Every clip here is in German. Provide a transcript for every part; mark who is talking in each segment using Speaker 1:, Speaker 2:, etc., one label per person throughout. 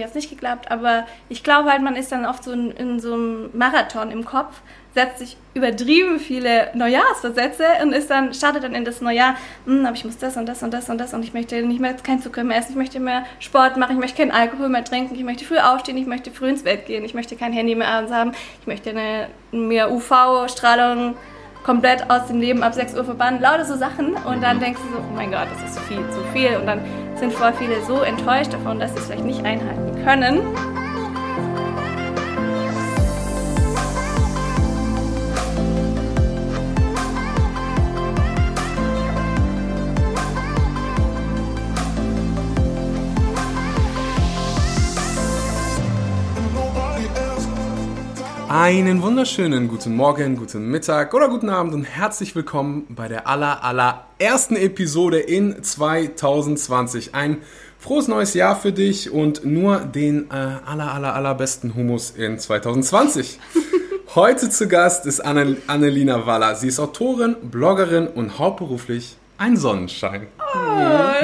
Speaker 1: mir es nicht geklappt, aber ich glaube halt, man ist dann oft so in, in so einem Marathon im Kopf, setzt sich übertrieben viele Neujahrsversätze und ist dann, startet dann in das Neujahr, hm, aber ich muss das und das und das und das und ich möchte nicht mehr kein Zucker mehr essen, ich möchte mehr Sport machen, ich möchte keinen Alkohol mehr trinken, ich möchte früh aufstehen, ich möchte früh ins Bett gehen, ich möchte kein Handy mehr abends haben, ich möchte eine, mehr UV-Strahlung komplett aus dem Leben ab 6 Uhr verbannen, lauter so Sachen. Und dann denkst du so, oh mein Gott, das ist viel zu viel. Und dann sind voll viele so enttäuscht davon, dass sie es vielleicht nicht einhalten können.
Speaker 2: Einen wunderschönen guten Morgen, guten Mittag oder guten Abend und herzlich willkommen bei der aller, allerersten Episode in 2020. Ein frohes neues Jahr für dich und nur den äh, aller, aller, allerbesten Humus in 2020. Heute zu Gast ist Anne, Annelina Waller. Sie ist Autorin, Bloggerin und hauptberuflich ein Sonnenschein.
Speaker 1: Oh,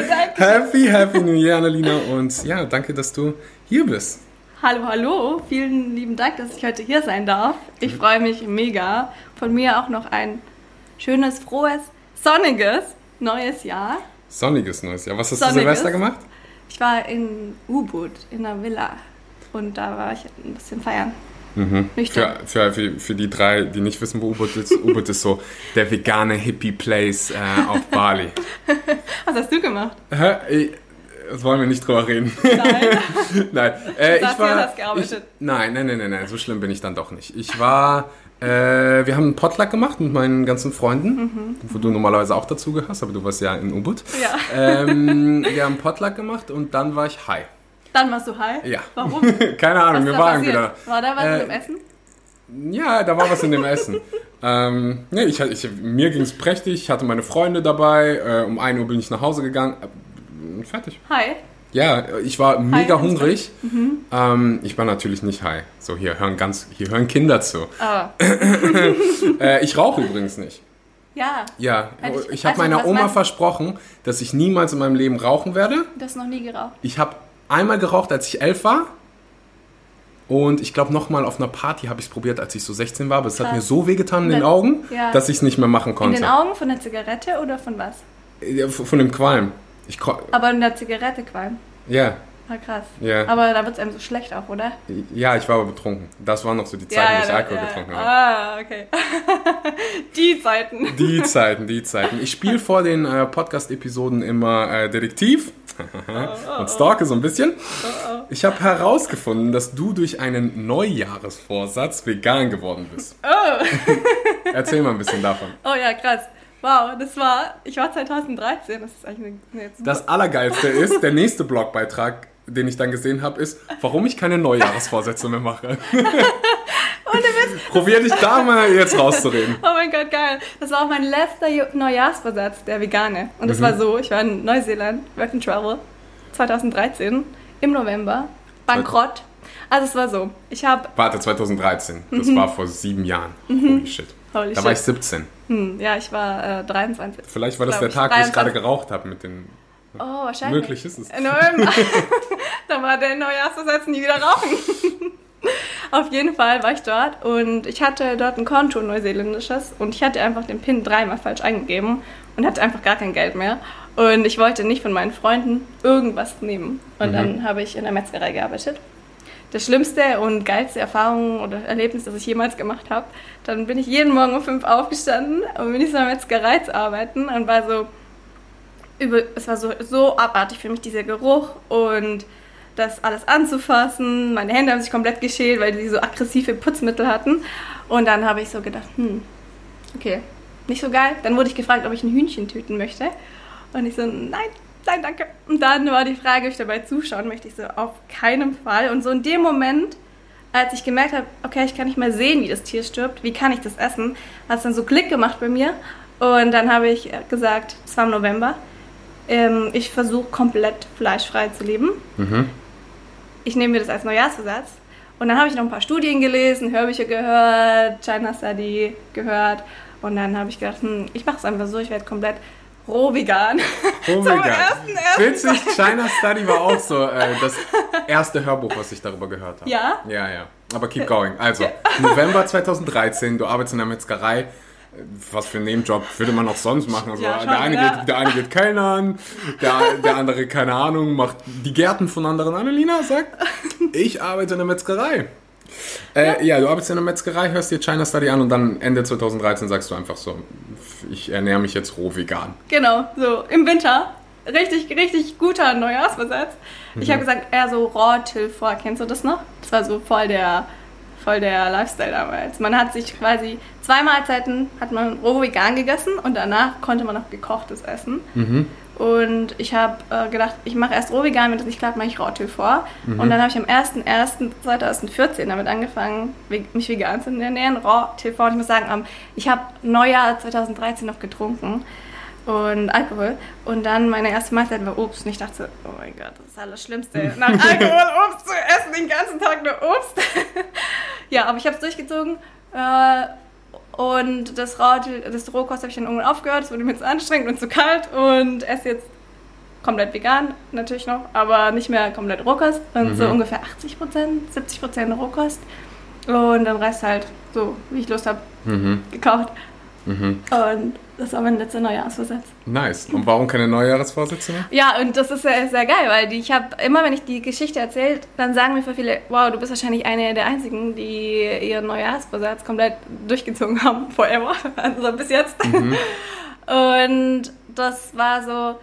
Speaker 1: danke.
Speaker 2: Happy, happy New Year, Annelina. Und ja, danke, dass du hier bist.
Speaker 1: Hallo, hallo. Vielen lieben Dank, dass ich heute hier sein darf. Ich
Speaker 2: Mhm.
Speaker 1: freue mich mega. Von mir auch noch ein schönes, frohes, sonniges neues Jahr.
Speaker 2: Sonniges neues Jahr. Was hast du
Speaker 1: Sonniges.
Speaker 2: Silvester gemacht?
Speaker 1: Ich war in U-Boot in einer Villa und da war ich ein bisschen feiern.
Speaker 2: Für, für, für, für die drei, die nicht wissen, wo U-Boot ist, U-Boot ist so der vegane Hippie-Place äh, auf Bali.
Speaker 1: Was hast du gemacht?
Speaker 2: Das wollen wir nicht drüber reden.
Speaker 1: Nein.
Speaker 2: nein, äh, ich war. Ich, nein, nein, nein, nein, nein, so schlimm bin ich dann doch nicht. Ich war. Äh, wir haben einen Potluck gemacht mit meinen ganzen Freunden, wo du normalerweise auch dazu gehörst, aber du warst ja in U-Boot.
Speaker 1: ja.
Speaker 2: Ähm, wir haben einen Potluck gemacht und dann war ich high.
Speaker 1: Dann warst du high?
Speaker 2: Ja.
Speaker 1: Warum?
Speaker 2: Keine Ahnung,
Speaker 1: Was
Speaker 2: mir
Speaker 1: ist da
Speaker 2: war
Speaker 1: passiert?
Speaker 2: wieder.
Speaker 1: War da was
Speaker 2: Äh,
Speaker 1: im Essen?
Speaker 2: Ja, da war was in dem Essen. ähm, nee, ich, ich, mir ging es prächtig, ich hatte meine Freunde dabei, äh, um 1 Uhr bin ich nach Hause gegangen. Äh, fertig.
Speaker 1: Hi.
Speaker 2: Ja, ich war mega hungrig. Ähm, ich war natürlich nicht high. So, hier hören ganz, hier hören Kinder zu.
Speaker 1: Ah.
Speaker 2: Äh, ich rauche übrigens nicht.
Speaker 1: Ja,
Speaker 2: Ja,
Speaker 1: ich-
Speaker 2: ich habe
Speaker 1: also,
Speaker 2: meiner Oma versprochen, dass ich niemals in meinem Leben rauchen werde.
Speaker 1: du hast noch nie geraucht.
Speaker 2: Ich habe einmal geraucht, als ich elf war. Und ich glaube, nochmal auf einer Party habe ich es probiert, als ich so 16 war. Aber es hat mir so wehgetan in den Augen,
Speaker 1: ja.
Speaker 2: dass ich es nicht mehr machen
Speaker 1: In
Speaker 2: konnte.
Speaker 1: den Augen von der Zigarette oder von was?
Speaker 2: V- Von dem Qualm. Ich
Speaker 1: Aber in der Zigarette qualm.
Speaker 2: ja,
Speaker 1: Ah, krass.
Speaker 2: Ja.
Speaker 1: Aber da wird es einem so schlecht auch, oder?
Speaker 2: ja, ich war aber betrunken. Das war noch so die Zeit, wo ich Alkohol
Speaker 1: ja.
Speaker 2: getrunken habe.
Speaker 1: Ah, okay. Die Zeiten.
Speaker 2: Die Zeiten, die Zeiten. Ich spiele vor den äh, Podcast-Episoden immer äh, Detektiv und stalke so ein bisschen. Ich habe herausgefunden, dass du durch einen Neujahresvorsatz vegan geworden bist. Erzähl mal ein bisschen davon.
Speaker 1: Oh ja, krass. Wow, das war, ich war 2013, das ist eigentlich eine,
Speaker 2: Das Allergeilste ist, der nächste Blogbeitrag, den ich dann gesehen habe, ist, warum ich keine Neujahresvorsätze mehr mache. Probier dich da mal jetzt rauszureden.
Speaker 1: Oh mein Gott, geil. Das war auch mein letzter Neujahrsvorsatz, der vegane. Und das
Speaker 2: Mhm.
Speaker 1: war so, ich war in Neuseeland, Work and Travel, 2013, im November, bankrott. Also es war so, ich habe,
Speaker 2: Warte, 2013. Das war vor sieben Jahren. Holy shit.
Speaker 1: Mhm. Holy
Speaker 2: da war ich
Speaker 1: shit.
Speaker 2: 17.
Speaker 1: hm, ja, ich war äh, 23.
Speaker 2: Vielleicht war das der Tag, wo ich
Speaker 1: 23.
Speaker 2: gerade geraucht habe mit den.
Speaker 1: Oh, wahrscheinlich.
Speaker 2: Möglich ist es.
Speaker 1: Da war der Neujahrsvorsatz nie wieder rauchen. Auf jeden Fall war ich dort und ich hatte dort ein Konto, ein neuseeländisches, und ich hatte einfach den PIN dreimal falsch eingegeben und hatte einfach gar kein Geld mehr. Und ich wollte nicht von meinen Freunden irgendwas nehmen. Und dann habe ich in der Metzgerei gearbeitet. Das schlimmste und geilste Erfahrung oder Erlebnis, das ich jemals gemacht habe. Dann bin ich jeden Morgen um fünf aufgestanden und bin ich so der Metzgerei arbeiten und war so, über, es war so, so abartig für mich, dieser Geruch und das alles anzufassen. Meine Hände haben sich komplett geschält, weil die so aggressive Putzmittel hatten. Und dann habe ich so gedacht, hm, okay, nicht so geil. Dann wurde ich gefragt, ob ich ein Hühnchen töten möchte. Und ich so, nein, nein, danke. Und dann war die Frage, ob ich dabei zuschauen möchte. Ich so, auf keinen Fall. Und so in dem Moment, als ich gemerkt habe, okay, ich kann nicht mehr sehen, wie das Tier stirbt, wie kann ich das essen, hat es dann so Klick gemacht bei mir. Und dann habe ich gesagt, es war im November, ähm, ich versuche komplett fleischfrei zu leben. Ich nehme mir das als Neujahrsvorsatz. Und dann habe ich noch ein paar Studien gelesen, Hörbücher gehört, China Study gehört. Und dann habe ich gedacht, hm, ich mache es einfach so, ich werde komplett roh vegan.
Speaker 2: Roh
Speaker 1: Zum
Speaker 2: vegan.
Speaker 1: ersten, ersten
Speaker 2: Witzig, China Study war auch so äh, das erste Hörbuch, was ich darüber gehört habe.
Speaker 1: Ja?
Speaker 2: Ja, ja. Aber keep going. Also, November 2013, du arbeitest in der Metzgerei. Was für ein Nebenjob würde man auch sonst machen? Also,
Speaker 1: Ja, schon,
Speaker 2: der, eine
Speaker 1: ja.
Speaker 2: geht, der eine geht Kellnern, der, der andere, keine Ahnung, macht die Gärten von anderen. Annalena sagt, ich arbeite in der Metzgerei. Äh, ja. du arbeitest in der Metzgerei, hörst dir China Study an und dann Ende 2013 sagst du einfach so, ich ernähre mich jetzt roh vegan.
Speaker 1: Genau, so im Winter. Richtig, richtig guter Neujahrsvorsatz. Ich
Speaker 2: Mhm.
Speaker 1: habe gesagt, eher so Raw Till vor. Kennst du das noch? Das war so voll der, voll der Lifestyle damals. Man hat sich quasi zwei Mahlzeiten hat man roh vegan gegessen und danach konnte man noch gekochtes essen.
Speaker 2: Mhm.
Speaker 1: Und ich habe äh, gedacht, ich mache erst roh vegan, wenn das nicht klappt, mache ich Till vor.
Speaker 2: Mhm.
Speaker 1: Und dann habe ich am 01.01.2014 damit angefangen, mich vegan zu ernähren, Till vor. Und ich muss sagen, ähm, ich habe Neujahr 2013 noch getrunken und Alkohol. Und dann meine erste Mahlzeit war Obst. Und ich dachte, oh mein Gott, das ist das Allerschlimmste. Nach Alkohol Obst zu essen, den ganzen Tag nur Obst. ja, aber ich habe es durchgezogen. Äh, und das, das Rohkost habe ich dann irgendwann aufgehört. Es wurde mir zu anstrengend und zu kalt. Und esse jetzt komplett vegan natürlich noch, aber nicht mehr komplett Rohkost. Und so
Speaker 2: Mhm.
Speaker 1: ungefähr 80 Prozent, 70 Prozent Rohkost. Und dann Rest halt so, wie ich Lust habe,
Speaker 2: Mhm.
Speaker 1: gekocht.
Speaker 2: Mhm.
Speaker 1: Und das war mein letzter Neujahrsvorsatz.
Speaker 2: Nice. Und warum keine Neujahresvorsätze mehr?
Speaker 1: Ja, und das ist sehr, sehr geil, weil die, ich habe immer, wenn ich die Geschichte erzähle, dann sagen mir viele, wow, du bist wahrscheinlich eine der einzigen, die ihren Neujahrsvorsatz komplett durchgezogen haben, forever, also bis jetzt. Und das war so,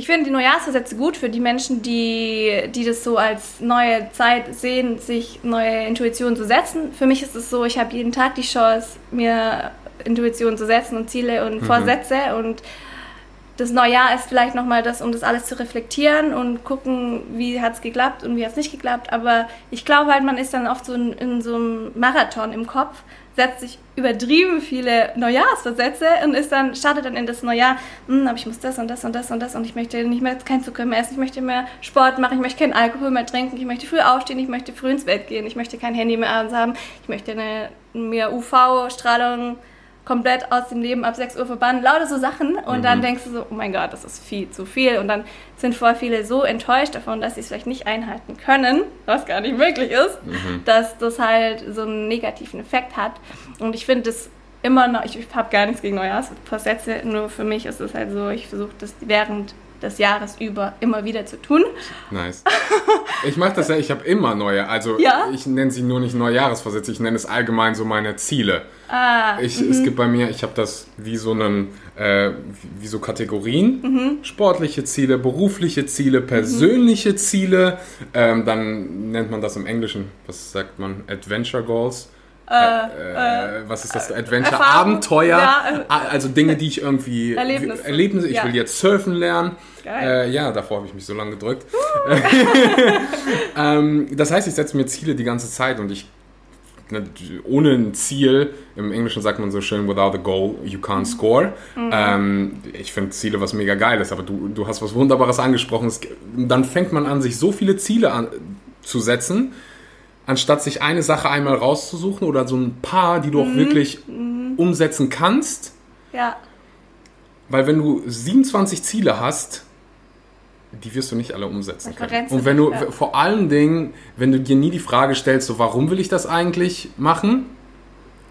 Speaker 1: ich finde die Neujahrsvorsätze gut für die Menschen, die, die das so als neue Zeit sehen, sich neue Intuitionen zu setzen. Für mich ist es so, ich habe jeden Tag die Chance, mir Intuitionen zu setzen und Ziele und Vorsätze und das Neujahr ist vielleicht nochmal das, um das alles zu reflektieren und gucken, wie hat es geklappt und wie hat es nicht geklappt. Aber ich glaube halt, man ist dann oft so in, in so einem Marathon im Kopf, setzt sich übertrieben viele Neujahrsversätze und ist dann, startet dann in das Neujahr, hm, aber ich muss das und das und das und das und ich möchte nicht mehr kein Zucker mehr essen, ich möchte mehr Sport machen, ich möchte keinen Alkohol mehr trinken, ich möchte früh aufstehen, ich möchte früh ins Bett gehen, ich möchte kein Handy mehr abends haben, ich möchte eine, mir UV-Strahlung komplett aus dem Leben ab 6 Uhr verbannen, lauter so Sachen und dann denkst du so, oh mein Gott, das ist viel zu viel und dann sind voll viele so enttäuscht davon, dass sie es vielleicht nicht einhalten können, was gar nicht möglich ist, dass das halt so einen negativen Effekt hat und ich finde das immer noch, ich, ich habe gar nichts gegen Neujahrsvorsätze, nur für mich ist es halt so, ich versuche das während des Jahres über immer wieder zu tun.
Speaker 2: Nice. Ich mache das ja, ich habe immer neue, also
Speaker 1: Ja?
Speaker 2: ich nenne sie nur nicht Neujahresvorsätze, ich nenne es allgemein so meine Ziele.
Speaker 1: Ah,
Speaker 2: Ich, Es gibt bei mir, ich habe das wie so einen, äh, wie so Kategorien.
Speaker 1: Mhm.
Speaker 2: Sportliche Ziele, berufliche Ziele, persönliche Ziele. Ähm, dann nennt man das im Englischen, was sagt man, Adventure Goals. Äh, äh, was ist das? Adventure,
Speaker 1: Erfahrung?
Speaker 2: Abenteuer.
Speaker 1: Ja, äh,
Speaker 2: A- also Dinge, die ich irgendwie.
Speaker 1: Erlebnisse.
Speaker 2: Erlebnisse. Ich
Speaker 1: Ja.
Speaker 2: will jetzt surfen lernen.
Speaker 1: Geil.
Speaker 2: Äh, ja, davor habe ich mich so lange gedrückt. ähm, das heißt, ich setze mir Ziele die ganze Zeit und ich ohne ein Ziel, im Englischen sagt man so schön, without a goal, you can't score. Ähm, ich finde Ziele was mega geiles, aber du, du hast was Wunderbares angesprochen. Es, dann fängt man an, sich so viele Ziele an, zu setzen, anstatt sich eine Sache einmal rauszusuchen oder so ein paar, die du auch wirklich umsetzen kannst.
Speaker 1: ja,
Speaker 2: Weil wenn du 27 Ziele hast, die wirst du nicht alle umsetzen können. Und wenn du
Speaker 1: ja.
Speaker 2: vor allen Dingen, wenn du dir nie die Frage stellst, so warum will ich das eigentlich machen?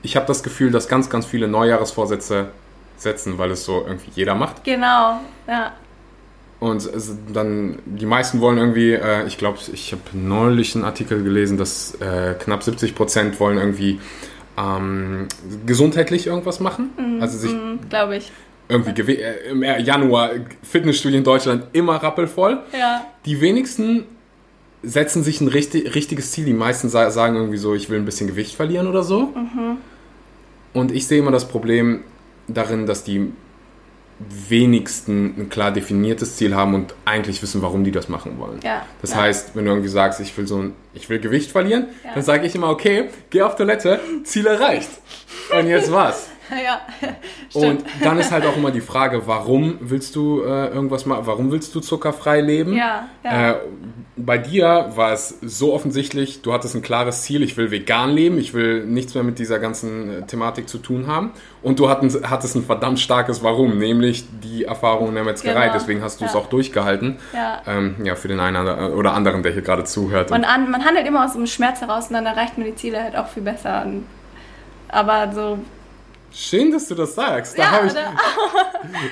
Speaker 2: Ich habe das Gefühl, dass ganz, ganz viele Neujahresvorsätze setzen, weil es so irgendwie jeder macht.
Speaker 1: genau, ja.
Speaker 2: Und dann, die meisten wollen irgendwie, äh, ich glaube, ich habe neulich einen Artikel gelesen, dass äh, knapp 70 Prozent wollen irgendwie ähm, gesundheitlich irgendwas machen. also sich
Speaker 1: glaube ich.
Speaker 2: Irgendwie äh, im Januar Fitnessstudio in Deutschland immer rappelvoll.
Speaker 1: Ja,
Speaker 2: Die wenigsten setzen sich ein richtig, richtiges Ziel. Die meisten sa- sagen irgendwie so, ich will ein bisschen Gewicht verlieren oder so. Und ich sehe immer das Problem darin, dass die wenigsten ein klar definiertes Ziel haben und eigentlich wissen, warum die das machen wollen.
Speaker 1: ja.
Speaker 2: Das
Speaker 1: ja.
Speaker 2: heißt, wenn du irgendwie sagst, ich will so ein, ich will Gewicht verlieren,
Speaker 1: Ja.
Speaker 2: dann sage ich immer, okay, geh auf Toilette, Ziel erreicht. Und jetzt was?
Speaker 1: Ja,
Speaker 2: Und
Speaker 1: stimmt.
Speaker 2: dann ist halt auch immer die Frage, warum willst du äh, irgendwas mal, warum willst du zuckerfrei leben?
Speaker 1: Ja, ja.
Speaker 2: Äh, bei dir war es so offensichtlich, du hattest ein klares Ziel, ich will vegan leben, ich will nichts mehr mit dieser ganzen äh, Thematik zu tun haben. Und du hattest, hattest ein verdammt starkes Warum, nämlich die Erfahrung in der Metzgerei.
Speaker 1: Genau,
Speaker 2: Deswegen hast du es
Speaker 1: ja.
Speaker 2: auch durchgehalten.
Speaker 1: Ja.
Speaker 2: Ähm, ja, für den einen oder anderen, der hier gerade zuhört.
Speaker 1: Und an, man handelt immer aus dem Schmerz heraus und dann erreicht man die Ziele halt auch viel besser. Und, aber so,
Speaker 2: Schön, dass du das sagst. Da
Speaker 1: ja,
Speaker 2: ich,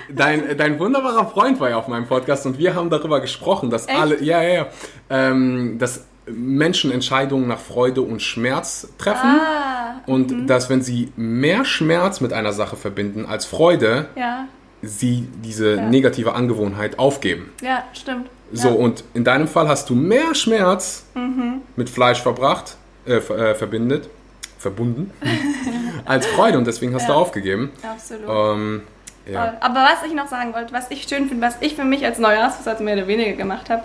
Speaker 2: dein, dein wunderbarer Freund war ja auf meinem Podcast und wir haben darüber gesprochen, dass
Speaker 1: Echt?
Speaker 2: alle, ja, ja, ja, ähm, dass Menschen Entscheidungen nach Freude und Schmerz treffen
Speaker 1: ah,
Speaker 2: und dass wenn sie mehr Schmerz mit einer Sache verbinden als Freude,
Speaker 1: ja,
Speaker 2: sie diese
Speaker 1: Ja.
Speaker 2: negative Angewohnheit aufgeben.
Speaker 1: ja, stimmt.
Speaker 2: So, und in deinem Fall hast du mehr Schmerz
Speaker 1: Mhm.
Speaker 2: mit Fleisch verbracht, äh, äh, verbindet, verbunden, als Freude und deswegen hast du
Speaker 1: Ja.
Speaker 2: aufgegeben.
Speaker 1: Absolut.
Speaker 2: Ähm, ja.
Speaker 1: Aber was ich noch sagen wollte, was ich schön finde, was ich für mich als Neujahrsvorsatz mehr oder weniger gemacht habe,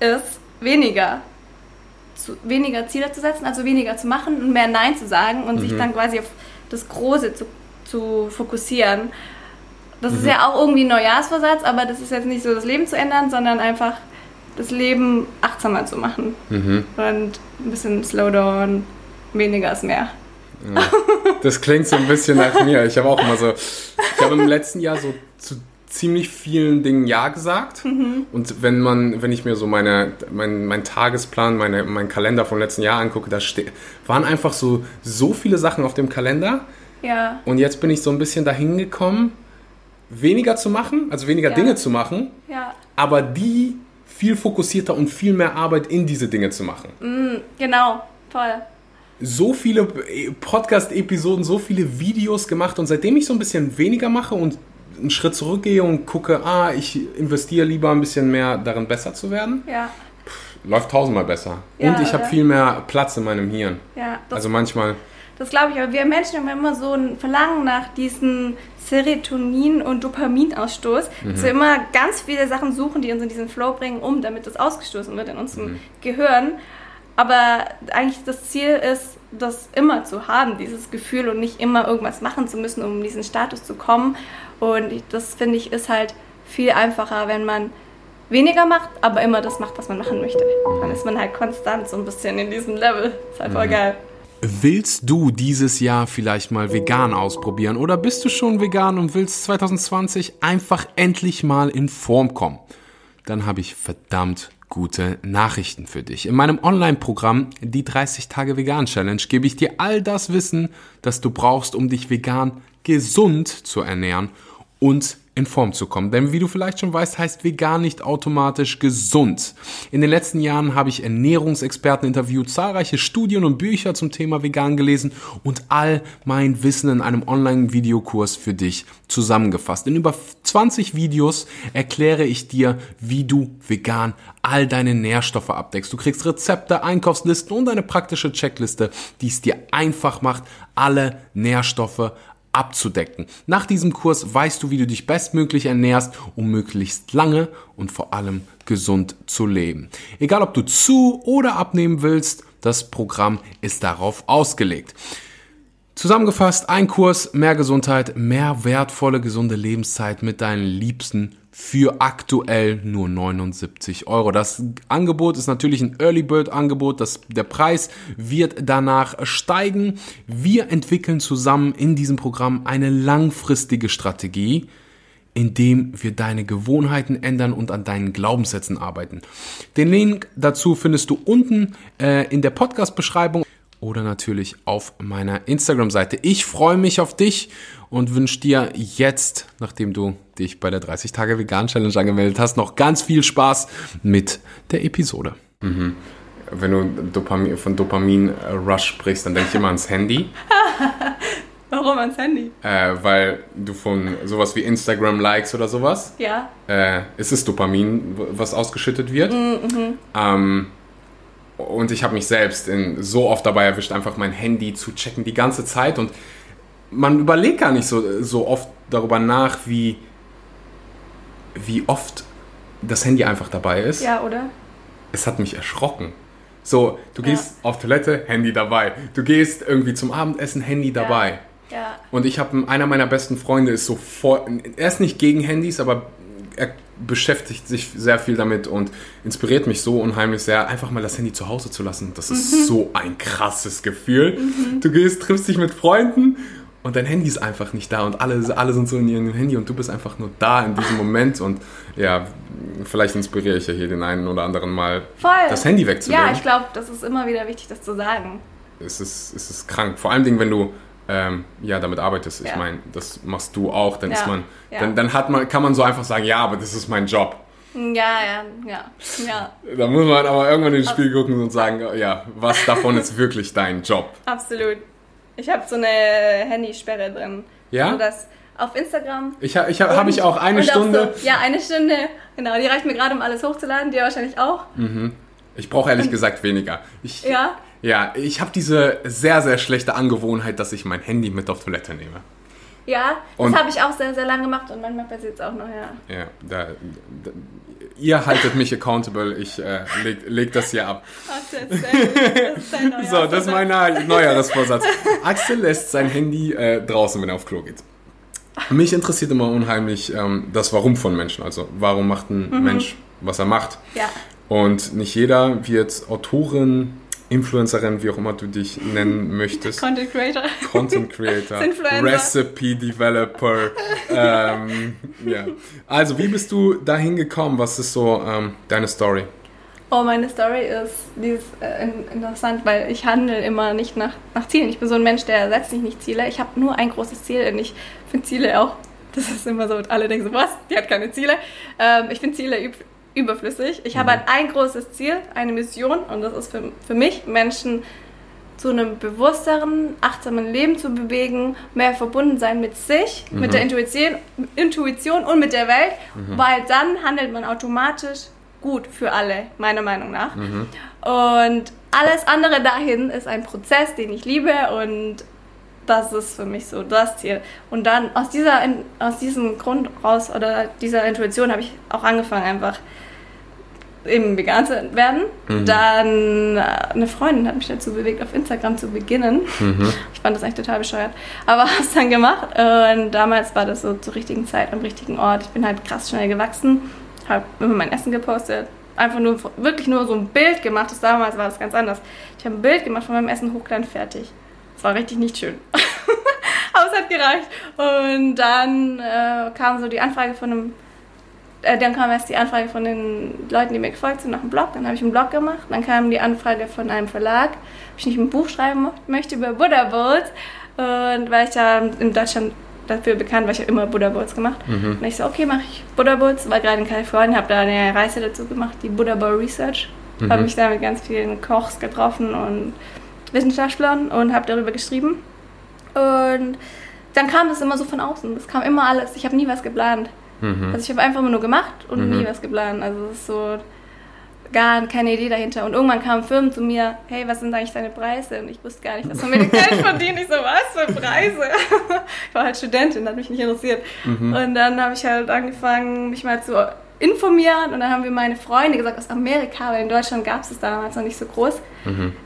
Speaker 1: ist weniger. Zu, weniger Ziele zu setzen, also weniger zu machen und mehr Nein zu sagen und
Speaker 2: Mhm.
Speaker 1: sich dann quasi auf das Große zu, zu fokussieren. Das
Speaker 2: Mhm.
Speaker 1: ist ja auch irgendwie ein Neujahrsvorsatz, aber das ist jetzt nicht so das Leben zu ändern, sondern einfach das Leben achtsamer zu machen
Speaker 2: Mhm.
Speaker 1: und ein bisschen Slowdown, weniger ist mehr.
Speaker 2: Das klingt so ein bisschen nach mir. Ich habe auch immer so, ich habe im letzten Jahr so zu ziemlich vielen Dingen Ja gesagt.
Speaker 1: Mhm.
Speaker 2: Und wenn man, wenn ich mir so meine, mein, mein Tagesplan, meine, meinen Kalender vom letzten Jahr angucke, da ste waren einfach so, so viele Sachen auf dem Kalender.
Speaker 1: Ja,
Speaker 2: Und jetzt bin ich so ein bisschen dahin gekommen, weniger zu machen, also weniger
Speaker 1: Ja.
Speaker 2: Dinge zu machen,
Speaker 1: ja,
Speaker 2: aber die viel fokussierter und viel mehr Arbeit in diese Dinge zu machen.
Speaker 1: genau, voll.
Speaker 2: So viele äh, Podcast-Episoden, so viele Videos gemacht und seitdem ich so ein bisschen weniger mache und einen Schritt zurückgehe und gucke, ah, ich investiere lieber ein bisschen mehr darin, besser zu werden,
Speaker 1: Ja,
Speaker 2: läuft tausendmal besser.
Speaker 1: Ja,
Speaker 2: und ich habe viel mehr Platz in meinem Hirn.
Speaker 1: ja.
Speaker 2: Also manchmal,
Speaker 1: Das glaube ich, aber wir Menschen haben immer so ein Verlangen nach diesem Serotonin- und Dopaminausstoß, dass wir immer ganz viele Sachen suchen, die uns in diesen Flow bringen, um damit das ausgestoßen wird in unserem Gehirn. Aber eigentlich das Ziel ist, das immer zu haben, dieses Gefühl und nicht immer irgendwas machen zu müssen, um in diesen Status zu kommen. Und das finde ich ist halt viel einfacher, wenn man weniger macht, aber immer das macht, was man machen möchte. Dann ist man halt konstant so ein bisschen in diesem Level. Ist halt voll geil.
Speaker 2: Willst du dieses Jahr vielleicht mal vegan ausprobieren oder bist du schon vegan und willst 2020 einfach endlich mal in Form kommen? Dann habe ich verdammt gute Nachrichten für dich. In meinem Online-Programm, die 30 Tage Vegan Challenge, gebe ich dir all das Wissen, das du brauchst, um dich vegan gesund zu ernähren und in Form zu kommen. Denn wie du vielleicht schon weißt, heißt vegan nicht automatisch gesund. In den letzten Jahren habe ich Ernährungsexperten interviewt, zahlreiche Studien und Bücher zum Thema vegan gelesen und all mein Wissen in einem Online-Videokurs für dich zusammengefasst. In über 20 Videos erkläre ich dir, wie du vegan all deine Nährstoffe abdeckst. Du kriegst Rezepte, Einkaufslisten und eine praktische Checkliste, die es dir einfach macht, alle Nährstoffe abzudecken. Nach diesem Kurs weißt du, wie du dich bestmöglich ernährst, um möglichst lange und vor allem gesund zu leben. Egal ob du zu oder abnehmen willst, das Programm ist darauf ausgelegt. Zusammengefasst, ein Kurs, mehr Gesundheit, mehr wertvolle, gesunde Lebenszeit mit deinen Liebsten für aktuell nur 79 Euro. Das Angebot ist natürlich ein Early Bird Angebot. Das, der Preis wird danach steigen. Wir entwickeln zusammen in diesem Programm eine langfristige Strategie, indem wir deine Gewohnheiten ändern und an deinen Glaubenssätzen arbeiten. Den Link dazu findest du unten äh, in der Podcast-Beschreibung oder natürlich auf meiner Instagram-Seite. Ich freue mich auf dich und wünsche dir jetzt, nachdem du dich bei der 30 Tage Vegan Challenge angemeldet hast, noch ganz viel Spaß mit der Episode. Mhm. Wenn du Dopamin, von Dopamin-Rush sprichst, dann denke ich immer ans Handy.
Speaker 1: Warum ans Handy?
Speaker 2: Äh, weil du von sowas wie Instagram likes oder sowas,
Speaker 1: Ja.
Speaker 2: äh, ist es Dopamin, was ausgeschüttet wird. Ähm, und ich habe mich selbst in, so oft dabei erwischt, einfach mein Handy zu checken die ganze Zeit. Und man überlegt gar nicht so, so oft darüber nach, wie, wie oft das Handy einfach dabei ist.
Speaker 1: Ja, oder?
Speaker 2: Es hat mich erschrocken. So, du gehst auf Toilette, Handy dabei. Du gehst irgendwie zum Abendessen, Handy dabei.
Speaker 1: Ja.
Speaker 2: Und ich habe einer meiner besten Freunde ist so voll, er ist nicht gegen Handys, aber er beschäftigt sich sehr viel damit und inspiriert mich so unheimlich sehr, einfach mal das Handy zu Hause zu lassen. Das ist
Speaker 1: Mhm.
Speaker 2: so ein krasses Gefühl. Du gehst, triffst dich mit Freunden und dein Handy ist einfach nicht da und alle, alle sind so in ihrem Handy und du bist einfach nur da in diesem Moment und ja, vielleicht inspiriere ich ja hier den einen oder anderen mal,
Speaker 1: Voll.
Speaker 2: das Handy wegzulegen.
Speaker 1: Ja, ich glaube, das ist immer wieder wichtig, das zu sagen.
Speaker 2: es ist, es ist krank. Vor allem, wenn du ähm, ja damit arbeitest. Ich
Speaker 1: Ja.
Speaker 2: meine, das machst du auch. Dann
Speaker 1: Ja.
Speaker 2: ist man,
Speaker 1: Ja.
Speaker 2: dann, dann hat man, kann man so einfach sagen, ja, aber das ist mein Job.
Speaker 1: Ja, ja, ja, ja,
Speaker 2: Da muss man aber irgendwann ins Spiel gucken und sagen, ja, was davon ist wirklich dein Job?
Speaker 1: absolut. Ich habe so eine Handysperre drin.
Speaker 2: Ja?
Speaker 1: Also das auf Instagram.
Speaker 2: Ich habe ich hab, hab ich auch eine
Speaker 1: und
Speaker 2: Stunde.
Speaker 1: so, ja, eine Stunde. Genau, die reicht mir gerade, um alles hochzuladen. Dir wahrscheinlich auch.
Speaker 2: Ich brauche ehrlich gesagt weniger. Ich,
Speaker 1: Ja.
Speaker 2: Ja, ich habe diese sehr, sehr schlechte Angewohnheit, dass ich mein Handy mit auf Toilette nehme.
Speaker 1: Ja, das habe ich auch sehr, sehr lange gemacht und manchmal passiert es auch noch, ja.
Speaker 2: Ja, da, da, ihr haltet mich accountable. Ich äh, leg, leg das hier ab.
Speaker 1: Erzählt? Das ist dein neuer
Speaker 2: So, das ist mein Neujahresvorsatz. Axel lässt sein Handy äh, draußen, wenn er auf Klo geht. Mich interessiert immer unheimlich ähm, das Warum von Menschen. Also, warum macht ein
Speaker 1: Mhm.
Speaker 2: Mensch, was er macht?
Speaker 1: Ja,
Speaker 2: Und nicht jeder wird Autorin, Influencerin, wie auch immer du dich nennen möchtest.
Speaker 1: Content Creator.
Speaker 2: Content Creator. Recipe Developer. ähm, ja. Also, wie bist du dahin gekommen? Was ist so ähm, deine Story?
Speaker 1: Oh, meine Story ist, die ist äh, in- interessant, weil ich handle immer nicht nach, nach Zielen. Ich bin so ein Mensch, der setzt sich nicht Ziele. Ich habe nur ein großes Ziel und ich finde Ziele auch, das ist immer so, alle denken so, was, die hat keine Ziele. Ähm, ich finde Ziele üb überflüssig. Ich habe halt ein großes Ziel, eine Mission und das ist für, für mich, Menschen zu einem bewussteren, achtsamen Leben zu bewegen, mehr verbunden sein mit sich, mit der Intuition, Intuition und mit der Welt, weil dann handelt man automatisch gut für alle, meiner Meinung nach. Und alles andere dahin ist ein Prozess, den ich liebe und das ist für mich so das Ziel. Und dann aus, dieser, aus diesem Grund raus oder dieser Intuition habe ich auch angefangen, einfach eben vegan zu werden. Dann äh, eine Freundin hat mich dazu bewegt, auf Instagram zu beginnen. Ich fand das eigentlich total bescheuert. Aber habe es dann gemacht. Und damals war das so zur richtigen Zeit am richtigen Ort. Ich bin halt krass schnell gewachsen. Habe immer mein Essen gepostet. Einfach nur, wirklich nur so ein Bild gemacht. Das damals war das ganz anders. Ich habe ein Bild gemacht von meinem Essen, hochgeladen, fertig. War richtig nicht schön. Aber es hat gereicht. Und dann äh, kam so die Anfrage von einem äh, dann kam erst die Anfrage von den Leuten, die mir gefolgt sind, nach dem Blog. Dann habe ich einen Blog gemacht. Dann kam die Anfrage von einem Verlag, ob ich nicht ein Buch schreiben möchte über Buddha Bowls. Und weil ich ja in Deutschland dafür bekannt, weil ich habe immer Buddha Bowls gemacht. Und ich so, okay, mache ich Buddha Bowls. War gerade in Kalifornien, habe da eine Reise dazu gemacht, die Buddha Bowl Research. Habe mich da mit ganz vielen Kochs getroffen und Wissenschaftlern und habe darüber geschrieben. Und dann kam das immer so von außen. Das kam immer alles. Ich habe nie was geplant. Also ich habe einfach immer nur gemacht und nie was geplant. Also es ist so gar keine Idee dahinter. Und irgendwann kamen Firmen zu mir, hey, was sind eigentlich deine Preise? Und ich wusste gar nicht, dass man mit Geld verdient. Ich so, was für Preise? ich war halt Studentin, hat mich nicht interessiert. Und dann habe ich halt angefangen, mich mal zu informieren. Und dann haben wir meine Freunde gesagt, aus Amerika, weil in Deutschland gab es es damals noch nicht so groß,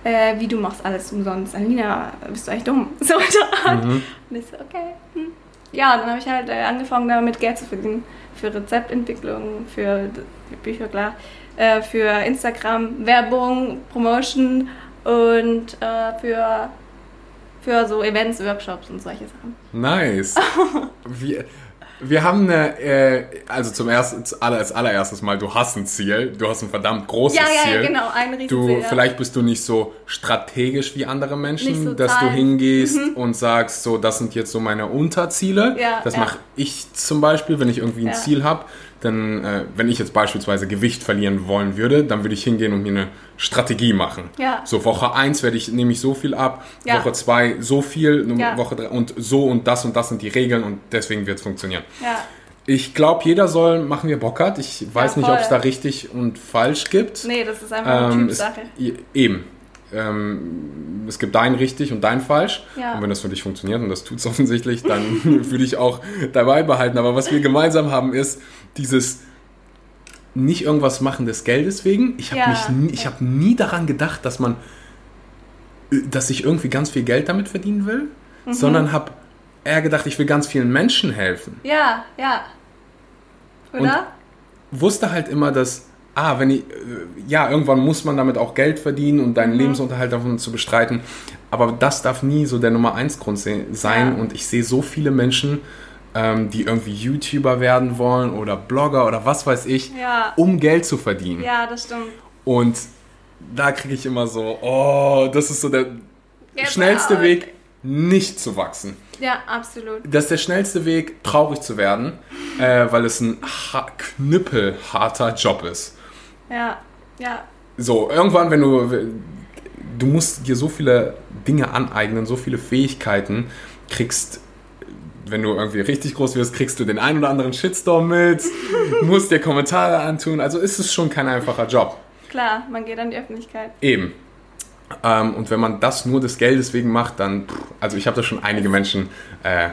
Speaker 1: äh, wie du machst alles umsonst. Alina, bist du eigentlich dumm? So in der Art. Und ich so, okay. Hm. Ja, und dann habe ich halt äh, angefangen, damit Geld zu verdienen. Für Rezeptentwicklung, für Bücher, klar, äh, für Instagram, Werbung, Promotion und äh, für, für so Events, Workshops und solche Sachen.
Speaker 2: Nice. Wir, wir haben eine, äh, also zum ersten, als allererstes Mal, du hast ein Ziel, du hast ein verdammt großes
Speaker 1: Ja, ja,
Speaker 2: Ziel.
Speaker 1: ja, genau, ein Riesenziel.
Speaker 2: Du, vielleicht bist du nicht so strategisch wie andere Menschen,
Speaker 1: so
Speaker 2: dass du
Speaker 1: Zahlen.
Speaker 2: hingehst und sagst, so, das sind jetzt so meine Unterziele.
Speaker 1: Ja,
Speaker 2: das
Speaker 1: ja.
Speaker 2: mache ich zum Beispiel, wenn ich irgendwie ein. Ziel habe. Dann, äh, wenn ich jetzt beispielsweise Gewicht verlieren wollen würde, dann würde ich hingehen und mir eine Strategie machen.
Speaker 1: Ja.
Speaker 2: So Woche 1 werde ich, nehme ich so viel ab,
Speaker 1: Ja.
Speaker 2: Woche 2 so viel,
Speaker 1: Ja.
Speaker 2: Woche 3 und so und das und das sind die Regeln und deswegen wird es funktionieren.
Speaker 1: Ja,
Speaker 2: Ich glaube, jeder soll machen, wie er Bock hat. Ich weiß nicht, ob es da richtig und falsch gibt.
Speaker 1: nee, das ist einfach eine
Speaker 2: Ähm,
Speaker 1: Typsache.
Speaker 2: eben. Ähm, es gibt dein richtig und dein falsch.
Speaker 1: Ja.
Speaker 2: Und wenn das für dich funktioniert, und das tut es offensichtlich, dann würde ich auch dabei behalten. Aber was wir gemeinsam haben, ist dieses nicht irgendwas machen des Geldes wegen. Ich habe
Speaker 1: Ja.
Speaker 2: mich ich habe nie daran gedacht, dass man, dass ich irgendwie ganz viel Geld damit verdienen will,
Speaker 1: Mhm.
Speaker 2: sondern habe eher gedacht, ich will ganz vielen Menschen helfen.
Speaker 1: Ja, ja. Oder?
Speaker 2: Wusste halt immer, dass, ah, wenn ich, äh, ja, irgendwann muss man damit auch Geld verdienen und deinen Lebensunterhalt davon zu bestreiten. Aber das darf nie so der Nummer eins Grund se- sein.
Speaker 1: Ja.
Speaker 2: Und ich sehe so viele Menschen, ähm, die irgendwie YouTuber werden wollen oder Blogger oder was weiß ich,
Speaker 1: Ja.
Speaker 2: um Geld zu verdienen.
Speaker 1: ja, das stimmt.
Speaker 2: Und da kriege ich immer so, oh, das ist so der
Speaker 1: Get
Speaker 2: schnellste
Speaker 1: out.
Speaker 2: Weg, nicht zu wachsen.
Speaker 1: Ja, absolut.
Speaker 2: Das ist der schnellste Weg, traurig zu werden, äh, weil es ein ha knüppelharter Job ist.
Speaker 1: Ja, ja,
Speaker 2: So, irgendwann, wenn du, du musst dir so viele Dinge aneignen, so viele Fähigkeiten, kriegst, wenn du irgendwie richtig groß wirst, kriegst du den ein oder anderen Shitstorm mit, musst dir Kommentare antun, also ist es schon kein einfacher Job.
Speaker 1: klar, man geht an die Öffentlichkeit.
Speaker 2: Eben. Ähm, und wenn man das nur des Geldes wegen macht, dann, pff, also ich habe da schon einige Menschen äh,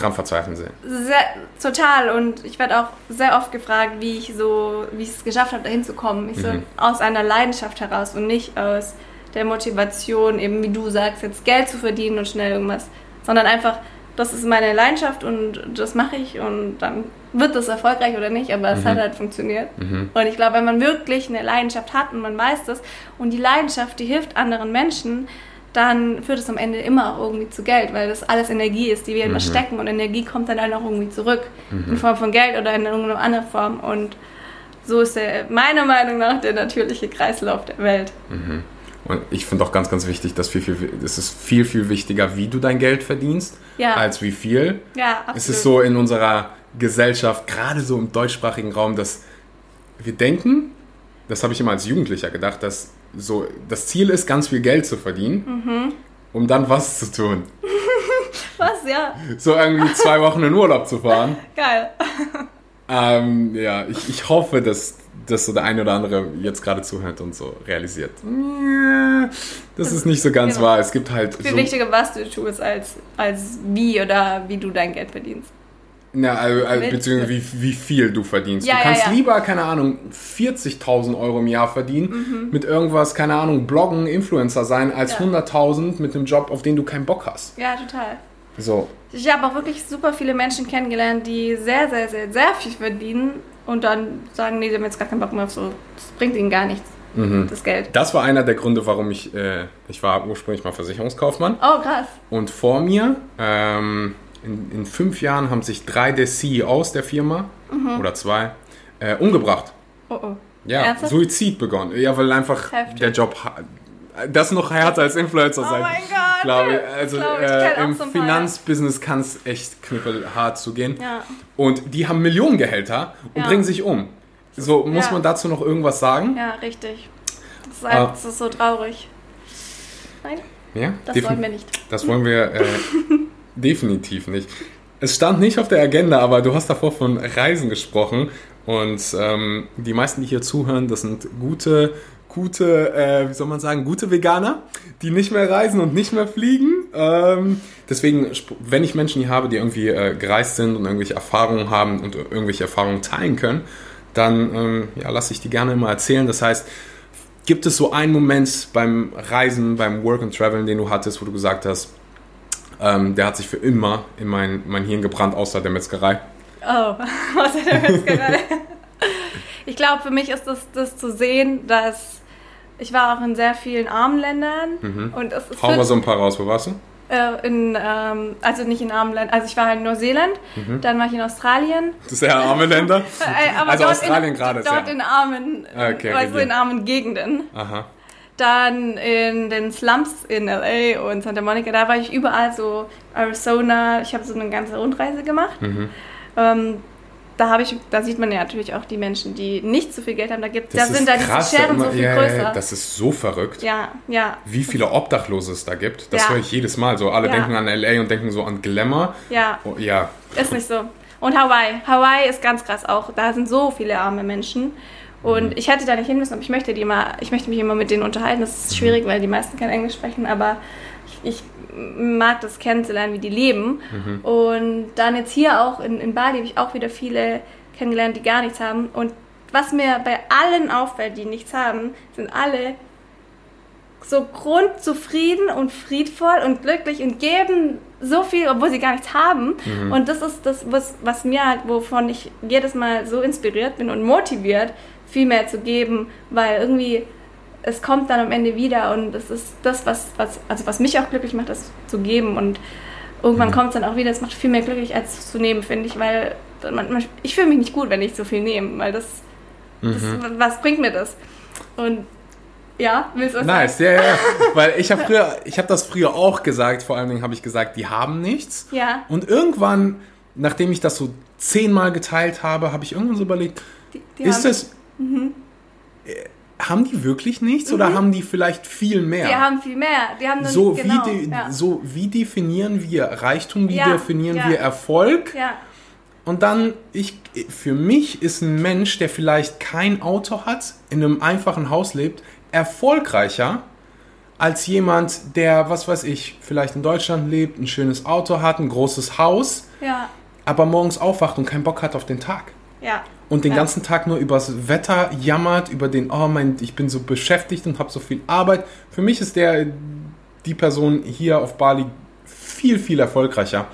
Speaker 2: dran verzweifeln sehen.
Speaker 1: Sehr, total. Und ich werde auch sehr oft gefragt, wie ich so, wie ich es geschafft habe, dahin zu kommen. Ich so
Speaker 2: Mhm.
Speaker 1: aus einer Leidenschaft heraus und nicht aus der Motivation, eben wie du sagst, jetzt Geld zu verdienen und schnell irgendwas, sondern einfach, das ist meine Leidenschaft und das mache ich und dann wird das erfolgreich oder nicht, aber es hat halt funktioniert. Und ich glaube, wenn man wirklich eine Leidenschaft hat und man weiß das und die Leidenschaft, die hilft anderen Menschen, dann führt es am Ende immer auch irgendwie zu Geld, weil das alles Energie ist, die wir immer stecken und Energie kommt dann halt auch irgendwie zurück in Form von Geld oder in irgendeiner anderen Form und so ist der, meiner Meinung nach der natürliche Kreislauf der Welt.
Speaker 2: Und ich finde auch ganz, ganz wichtig, dass viel, viel, es ist viel, viel wichtiger, wie du dein Geld verdienst,
Speaker 1: Ja.
Speaker 2: als wie viel.
Speaker 1: Ja, absolut.
Speaker 2: Es ist so in unserer Gesellschaft, gerade so im deutschsprachigen Raum, dass wir denken, das habe ich immer als Jugendlicher gedacht, dass so das Ziel ist, ganz viel Geld zu verdienen,
Speaker 1: Mhm.
Speaker 2: um dann was zu tun.
Speaker 1: Was? Ja,
Speaker 2: So irgendwie zwei Wochen in Urlaub zu fahren.
Speaker 1: geil.
Speaker 2: Ähm, ja, ich, ich hoffe, dass, dass so der eine oder andere jetzt gerade zuhört und so realisiert. Das ist nicht so ganz
Speaker 1: Genau.
Speaker 2: wahr. Es gibt halt
Speaker 1: Viel
Speaker 2: so,
Speaker 1: wichtiger, was du tust, als, als wie oder wie du dein Geld verdienst.
Speaker 2: Na, also, also, beziehungsweise wie, wie viel du verdienst.
Speaker 1: Ja,
Speaker 2: du
Speaker 1: ja,
Speaker 2: kannst
Speaker 1: ja.
Speaker 2: lieber, keine Ahnung, 40.000 Euro im Jahr verdienen
Speaker 1: Mhm.
Speaker 2: mit irgendwas, keine Ahnung, Bloggen, Influencer sein, als
Speaker 1: Ja.
Speaker 2: 100.000 mit einem Job, auf den du keinen Bock hast.
Speaker 1: Ja, total.
Speaker 2: So,
Speaker 1: Ich habe auch wirklich super viele Menschen kennengelernt, die sehr, sehr, sehr, sehr viel verdienen und dann sagen, nee, die haben jetzt gar keinen Bock mehr auf so. Das bringt ihnen gar nichts,
Speaker 2: Mhm.
Speaker 1: das Geld.
Speaker 2: das war einer der Gründe, warum ich, äh, ich war ursprünglich mal Versicherungskaufmann.
Speaker 1: Oh, krass.
Speaker 2: Und vor mir, ähm, in, in fünf Jahren, haben sich drei der CEOs der Firma, oder zwei, äh, umgebracht.
Speaker 1: Oh, oh.
Speaker 2: Ja,
Speaker 1: Ernsthaft?
Speaker 2: Suizid begonnen. Ja, weil einfach
Speaker 1: Heftig.
Speaker 2: der Job, das noch härter als Influencer
Speaker 1: Oh
Speaker 2: sein.
Speaker 1: mein Gott.
Speaker 2: Glaube ich. Also
Speaker 1: Glaub
Speaker 2: äh, im
Speaker 1: so
Speaker 2: Finanzbusiness kann es echt knüppelhart zugehen.
Speaker 1: Ja.
Speaker 2: Und die haben Millionengehälter und
Speaker 1: Ja.
Speaker 2: bringen sich um. So, muss
Speaker 1: Ja.
Speaker 2: man dazu noch irgendwas sagen?
Speaker 1: Ja, richtig. Das ist,
Speaker 2: Ah.
Speaker 1: einfach, das ist so traurig. Nein,
Speaker 2: Ja,
Speaker 1: das
Speaker 2: defin-
Speaker 1: wollen wir nicht.
Speaker 2: Das wollen wir äh, definitiv nicht. Es stand nicht auf der Agenda, aber du hast davor von Reisen gesprochen. Und ähm, die meisten, die hier zuhören, das sind gute, gute, äh, wie soll man sagen, gute Veganer, die nicht mehr reisen und nicht mehr fliegen. Ähm, deswegen, wenn ich Menschen hier habe, die irgendwie äh, gereist sind und irgendwelche Erfahrungen haben und irgendwelche Erfahrungen teilen können, dann ähm, ja, lasse ich die gerne immer erzählen. Das heißt, Gibt es so einen Moment beim Reisen, beim Work and Traveln, den du hattest, wo du gesagt hast, ähm, der hat sich für immer in mein, mein Hirn gebrannt, außer der Metzgerei?
Speaker 1: Oh, was hat er jetzt gerade? Ich glaube, für mich ist das, das zu sehen, dass ich war auch in sehr vielen armen Ländern und es ist
Speaker 2: Hau mal so ein paar raus, wo warst du?
Speaker 1: äh, in, ähm, also nicht in armen Ländern, also ich war in Neuseeland,
Speaker 2: Mhm.
Speaker 1: dann war ich in Australien.
Speaker 2: Das ist ja arme Länder.
Speaker 1: Äh, aber
Speaker 2: also Australien
Speaker 1: in,
Speaker 2: gerade
Speaker 1: Dort
Speaker 2: ja.
Speaker 1: in armen,
Speaker 2: Okay,
Speaker 1: also in armen Gegenden.
Speaker 2: Aha.
Speaker 1: Dann in den Slums in LA und Santa Monica, da war ich überall so Arizona. Ich habe so eine ganze Rundreise gemacht.
Speaker 2: Mhm.
Speaker 1: Ähm, da habe ich, da sieht man ja natürlich auch die Menschen, die nicht so viel Geld haben. Da gibt, da sind da diese
Speaker 2: krass, da
Speaker 1: Scheren
Speaker 2: immer-
Speaker 1: so viel
Speaker 2: ja,
Speaker 1: größer.
Speaker 2: ja, das ist so verrückt.
Speaker 1: ja, ja,
Speaker 2: Wie viele Obdachlose es da gibt, das
Speaker 1: Ja.
Speaker 2: höre ich jedes Mal. So, alle
Speaker 1: Ja.
Speaker 2: denken an LA und denken so an Glamour.
Speaker 1: ja,
Speaker 2: Oh, ja,
Speaker 1: ist nicht so. Und Hawaii, Hawaii ist ganz krass auch. Da sind so viele arme Menschen. Und
Speaker 2: Mhm.
Speaker 1: ich hätte da nicht hin müssen, aber ich möchte die mal, ich möchte mich immer mit denen unterhalten. Das
Speaker 2: Mhm.
Speaker 1: ist schwierig, weil die meisten kein Englisch sprechen, aber ich, ich mag das kennenzulernen, wie die leben.
Speaker 2: Mhm.
Speaker 1: Und dann jetzt hier auch in, in Bali habe ich auch wieder viele kennengelernt, die gar nichts haben. Und was mir bei allen auffällt, die nichts haben, sind alle so grundzufrieden und friedvoll und glücklich und geben so viel, obwohl sie gar nichts haben.
Speaker 2: Mhm.
Speaker 1: Und das ist das, was, was mir halt, wovon ich jedes Mal so inspiriert bin und motiviert, viel mehr zu geben, weil irgendwie es kommt dann am Ende wieder und es ist das, was, was, also was mich auch glücklich macht, das zu geben und irgendwann
Speaker 2: Mhm.
Speaker 1: kommt es dann auch wieder, es macht viel mehr glücklich als zu nehmen, finde ich, weil man, ich fühle mich nicht gut, wenn ich so viel nehme, weil das, das
Speaker 2: Mhm.
Speaker 1: was bringt mir das? Und ja, willst du was
Speaker 2: Nice, ja, ja. Weil ich habe früher, ich habe das früher auch gesagt, vor allen Dingen habe ich gesagt, die haben nichts.
Speaker 1: Ja,
Speaker 2: Und irgendwann, nachdem ich das so zehnmal geteilt habe, habe ich irgendwann so überlegt,
Speaker 1: die, die
Speaker 2: ist es. Äh, haben die wirklich nichts oder haben die vielleicht viel mehr?
Speaker 1: Die haben viel mehr. Die haben
Speaker 2: so,
Speaker 1: nicht, genau,
Speaker 2: wie de,
Speaker 1: ja.
Speaker 2: so wie definieren wir Reichtum, wie
Speaker 1: Ja,
Speaker 2: definieren
Speaker 1: ja.
Speaker 2: wir Erfolg? Und dann, ich, für mich ist ein Mensch, der vielleicht kein Auto hat, in einem einfachen Haus lebt, erfolgreicher als jemand, der, was weiß ich, vielleicht in Deutschland lebt, ein schönes Auto hat, ein großes Haus, aber morgens aufwacht und keinen Bock hat auf den Tag.
Speaker 1: ja.
Speaker 2: Und den
Speaker 1: Ja.
Speaker 2: ganzen Tag nur übers Wetter jammert, über den, oh mein, ich bin so beschäftigt und habe so viel Arbeit. Für mich ist der, die Person hier auf Bali viel, viel erfolgreicher.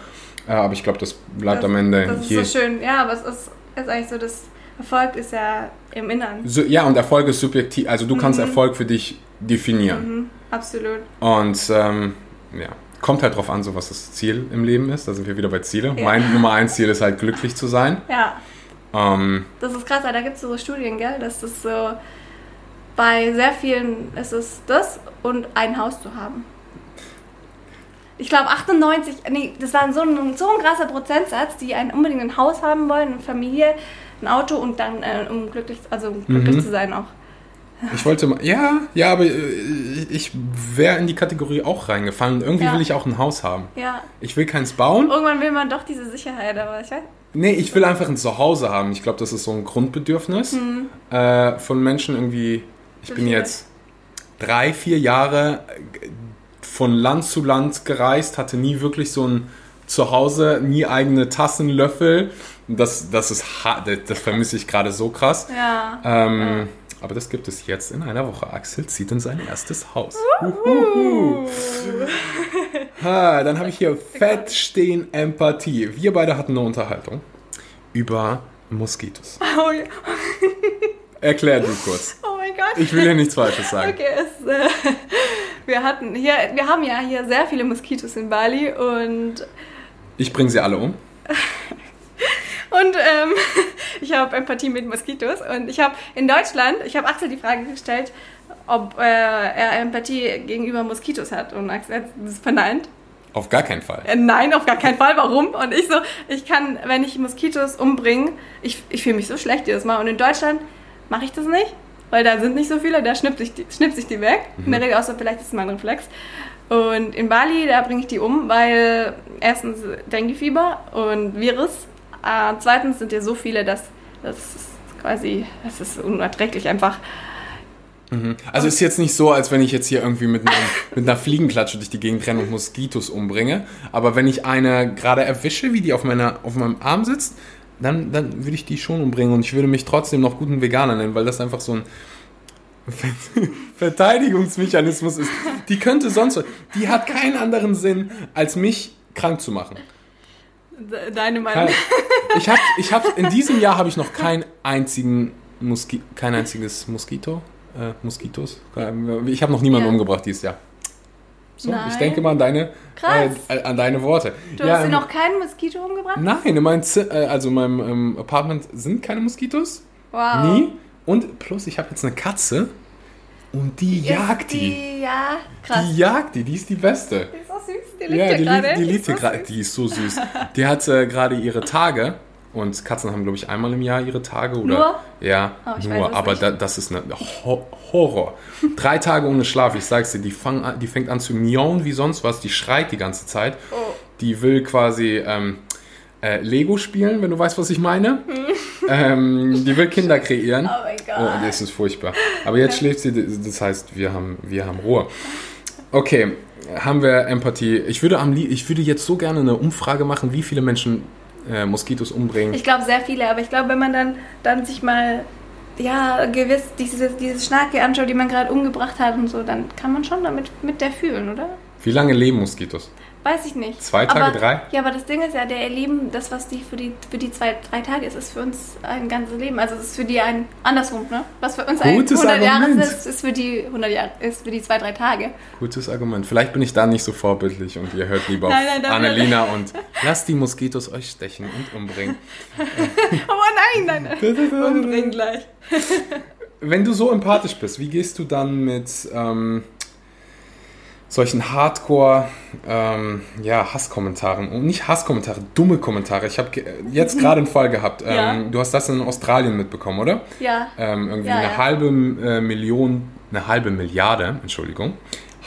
Speaker 2: Aber ich glaube, das bleibt
Speaker 1: Das-
Speaker 2: am Ende
Speaker 1: Das ist so schön. Ja, aber es ist, ist eigentlich so, das Erfolg ist ja im Inneren.
Speaker 2: So, ja, und Erfolg ist subjektiv. Also du kannst Erfolg für dich definieren.
Speaker 1: Mhm, absolut.
Speaker 2: Und ähm, ja, kommt halt drauf an, so was das Ziel im Leben ist. Da sind wir wieder bei Ziele.
Speaker 1: Ja.
Speaker 2: Mein Nummer eins Ziel ist halt glücklich zu sein.
Speaker 1: Ja,
Speaker 2: Ähm,
Speaker 1: das ist krass, da gibt es so Studien, gell, das so bei sehr vielen ist es das und ein Haus zu haben. Ich glaube 98, nee, das war so ein, so ein krasser Prozentsatz, die ein, unbedingt ein Haus haben wollen, eine Familie, ein Auto und dann äh, um glücklich, also um glücklich
Speaker 2: Mhm.
Speaker 1: zu sein auch.
Speaker 2: Ich wollte mal, ja, ja, aber äh, ich wäre in die Kategorie auch reingefallen. Irgendwie
Speaker 1: Ja.
Speaker 2: will ich auch ein Haus haben.
Speaker 1: Ja,
Speaker 2: Ich will keins bauen.
Speaker 1: irgendwann will man doch diese Sicherheit, aber ich weiß.
Speaker 2: Nee, ich will einfach ein Zuhause haben. Ich glaube, das ist so ein Grundbedürfnis äh, von Menschen irgendwie. Ich bin
Speaker 1: Verstehe.
Speaker 2: jetzt drei, vier Jahre von Land zu Land gereist, hatte nie wirklich so ein Zuhause, nie eigene Tassen, Löffel. Das, das ist ha- das, das vermisse ich gerade so krass.
Speaker 1: Ja.
Speaker 2: Ähm, Aber das gibt es jetzt in einer Woche. Axel zieht in sein erstes Haus. Ha, dann habe ich hier Fett stehen Empathie. Wir beide hatten eine Unterhaltung über Moskitos.
Speaker 1: Oh, ja.
Speaker 2: Erklär du kurz.
Speaker 1: oh mein Gott.
Speaker 2: Ich will hier nichts Falsches sagen.
Speaker 1: Okay, es, äh, wir hatten hier, wir haben ja hier sehr viele Moskitos in Bali und
Speaker 2: Ich bringe sie alle um.
Speaker 1: Und ähm, ich habe Empathie mit Moskitos und ich habe in Deutschland, ich habe Axel die Frage gestellt, ob äh, er Empathie gegenüber Moskitos hat und Axel hat das verneint.
Speaker 2: Auf gar keinen Fall.
Speaker 1: Äh, nein, auf gar keinen Fall. Warum? Und ich so, ich kann, wenn ich Moskitos umbringe, ich, ich fühle mich so schlecht jedes Mal. Und in Deutschland mache ich das nicht, weil da sind nicht so viele, da schnippt sich die, schnippt sich die weg. In der Regel, außer vielleicht ist es mein Reflex. Und in Bali, da bringe ich die um, weil erstens Dengue-Fieber und Virus. Äh, zweitens sind ja so viele, dass das quasi, das ist unerträglich einfach.
Speaker 2: Also ist jetzt nicht so, als wenn ich jetzt hier irgendwie mit, einem, mit einer Fliegenklatsche durch die Gegend renne und Moskitos umbringe. Aber wenn ich eine gerade erwische, wie die auf, meiner, auf meinem Arm sitzt, dann, dann würde ich die schon umbringen. Und ich würde mich trotzdem noch guten Veganer nennen, weil das einfach so ein Verteidigungsmechanismus ist. Die könnte sonst... Die hat keinen anderen Sinn, als mich krank zu machen.
Speaker 1: De- Deine Meinung.
Speaker 2: Ich habe ich hab, in diesem Jahr habe ich noch keinen einzigen Moski, kein einziges Moskito, äh, Moskitos. Ich habe noch niemanden
Speaker 1: Ja.
Speaker 2: umgebracht dieses Jahr. So, ich
Speaker 1: Nein.
Speaker 2: denke mal an deine,
Speaker 1: Krass.
Speaker 2: äh, an deine Worte.
Speaker 1: Du hast dir noch keinen Moskito umgebracht?
Speaker 2: Nein, in meinem, äh, also in meinem ähm, Apartment sind keine Moskitos.
Speaker 1: Wow.
Speaker 2: Nie. Und plus, ich habe jetzt eine Katze und die
Speaker 1: Ist
Speaker 2: jagt die.
Speaker 1: die. Ja, krass.
Speaker 2: Die jagt die, die ist die beste.
Speaker 1: Süß, die liegt
Speaker 2: Ja, die,
Speaker 1: gerade.
Speaker 2: die liegt hier gerade. Die ist so süß. Die hat äh, gerade ihre Tage. Und Katzen haben, glaube ich, einmal im Jahr ihre Tage. Oder,
Speaker 1: Nur?
Speaker 2: Ja,
Speaker 1: Oh,
Speaker 2: nur. aber da, das ist eine Ho Horror. Drei Tage ohne Schlaf, ich sag's dir. Die, fang an, die fängt an zu miauen wie sonst was. Die schreit die ganze Zeit.
Speaker 1: Oh.
Speaker 2: Die will quasi ähm, äh, Lego spielen, wenn du weißt, was ich meine. ähm, die will Kinder kreieren.
Speaker 1: Oh mein Gott.
Speaker 2: Oh, das ist furchtbar. Aber jetzt schläft sie, das heißt, wir haben, wir haben Ruhe. Okay, haben wir Empathie. Ich würde, am, ich würde jetzt so gerne eine Umfrage machen, wie viele Menschen äh, Moskitos umbringen.
Speaker 1: Ich glaube sehr viele, aber ich glaube, wenn man dann, dann sich mal ja, gewiss diese, diese Schnake anschaut, die man gerade umgebracht hat und so, dann kann man schon damit mit der fühlen, oder?
Speaker 2: Wie lange leben Moskitos?
Speaker 1: Weiß ich nicht.
Speaker 2: Zwei Tage,
Speaker 1: aber,
Speaker 2: drei?
Speaker 1: Ja, aber das Ding ist ja, der erleben, das, was die für die, für die zwei, drei Tage ist, ist für uns ein ganzes Leben. Also es ist für die ein, andersrum, ne? Was für uns
Speaker 2: Gutes
Speaker 1: ein 100 Jahre
Speaker 2: Argument.
Speaker 1: ist, ist für die 100 Jahre, ist für die zwei, drei Tage.
Speaker 2: Gutes Argument. Vielleicht bin ich da nicht so vorbildlich und ihr hört lieber
Speaker 1: Nein,
Speaker 2: auf
Speaker 1: nein, dafür-
Speaker 2: Annelina und lasst die Moskitos euch stechen und umbringen.
Speaker 1: Oh nein, nein, nein. Umbringen gleich.
Speaker 2: Wenn du so empathisch bist, wie gehst du dann mit ähm, solchen Hardcore ähm, ja, Hasskommentaren und nicht Hasskommentare, dumme Kommentare. Ich habe jetzt gerade einen Fall gehabt. Ähm,
Speaker 1: Ja.
Speaker 2: Du hast das in Australien mitbekommen, oder?
Speaker 1: Ja.
Speaker 2: Ähm, irgendwie
Speaker 1: Ja,
Speaker 2: eine
Speaker 1: ja.
Speaker 2: halbe äh, Million, eine halbe Milliarde, Entschuldigung,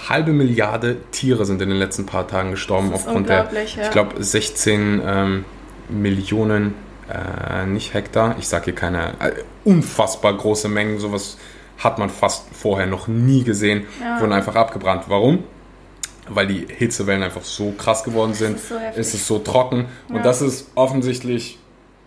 Speaker 2: halbe Milliarde Tiere sind in den letzten paar Tagen gestorben aufgrund der, ich glaube, 16 ähm, Millionen, äh, nicht Hektar, ich sage hier keine, äh, unfassbar große Mengen, sowas hat man fast vorher noch nie gesehen, wurden einfach abgebrannt. Warum? Weil die Hitzewellen einfach so krass geworden sind.
Speaker 1: ist so heftig.
Speaker 2: es ist so trocken. Und
Speaker 1: Ja.
Speaker 2: das ist offensichtlich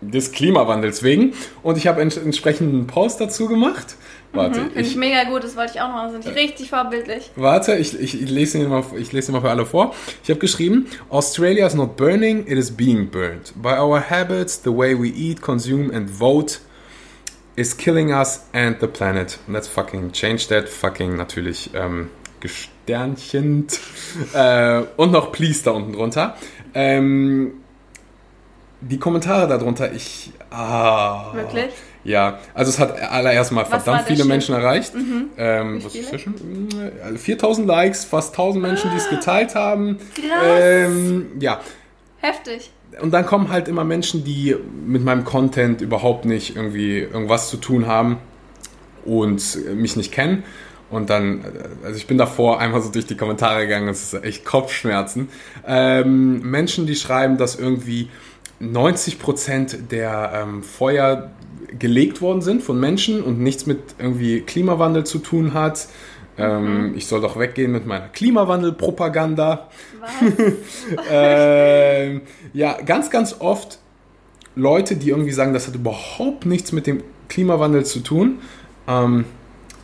Speaker 2: des Klimawandels wegen. Und ich habe ents entsprechend einen Post dazu gemacht. Warte,
Speaker 1: Finde ich
Speaker 2: ich,
Speaker 1: mega gut, das wollte ich auch noch machen. Sind richtig vorbildlich.
Speaker 2: warte ich, ich, ich, lese ihn mal, ich lese ihn mal für alle vor. Ich habe geschrieben, Australia is not burning, it is being burned. By our habits, the way we eat, consume and vote is killing us and the planet. Let's fucking change that. Fucking natürlich ähm, gesternchend. äh, und noch please da unten drunter. Ähm, die Kommentare darunter, ich... Ah,
Speaker 1: Wirklich?
Speaker 2: Ja, also es hat allererst mal
Speaker 1: Was
Speaker 2: verdammt viele
Speaker 1: Schnitt?
Speaker 2: Menschen erreicht. Ähm,
Speaker 1: Wie
Speaker 2: was ist das schon? Äh, 4000 Likes, fast 1000 Menschen, die es geteilt haben.
Speaker 1: Krass.
Speaker 2: Ähm, ja,
Speaker 1: Heftig.
Speaker 2: und dann kommen halt immer Menschen, die mit meinem Content überhaupt nicht irgendwie irgendwas zu tun haben und mich nicht kennen. Und dann, äh, also ich bin davor einmal so durch die Kommentare gegangen, es ist echt Kopfschmerzen. Ähm, Menschen, die schreiben, dass irgendwie 90% der ähm, Feuer gelegt worden sind von Menschen und nichts mit irgendwie Klimawandel zu tun hat. Ähm, Ich soll doch weggehen mit meiner Klimawandel-Propaganda. Ähm, ja, ganz, ganz oft Leute, die irgendwie sagen, das hat überhaupt nichts mit dem Klimawandel zu tun. Ähm,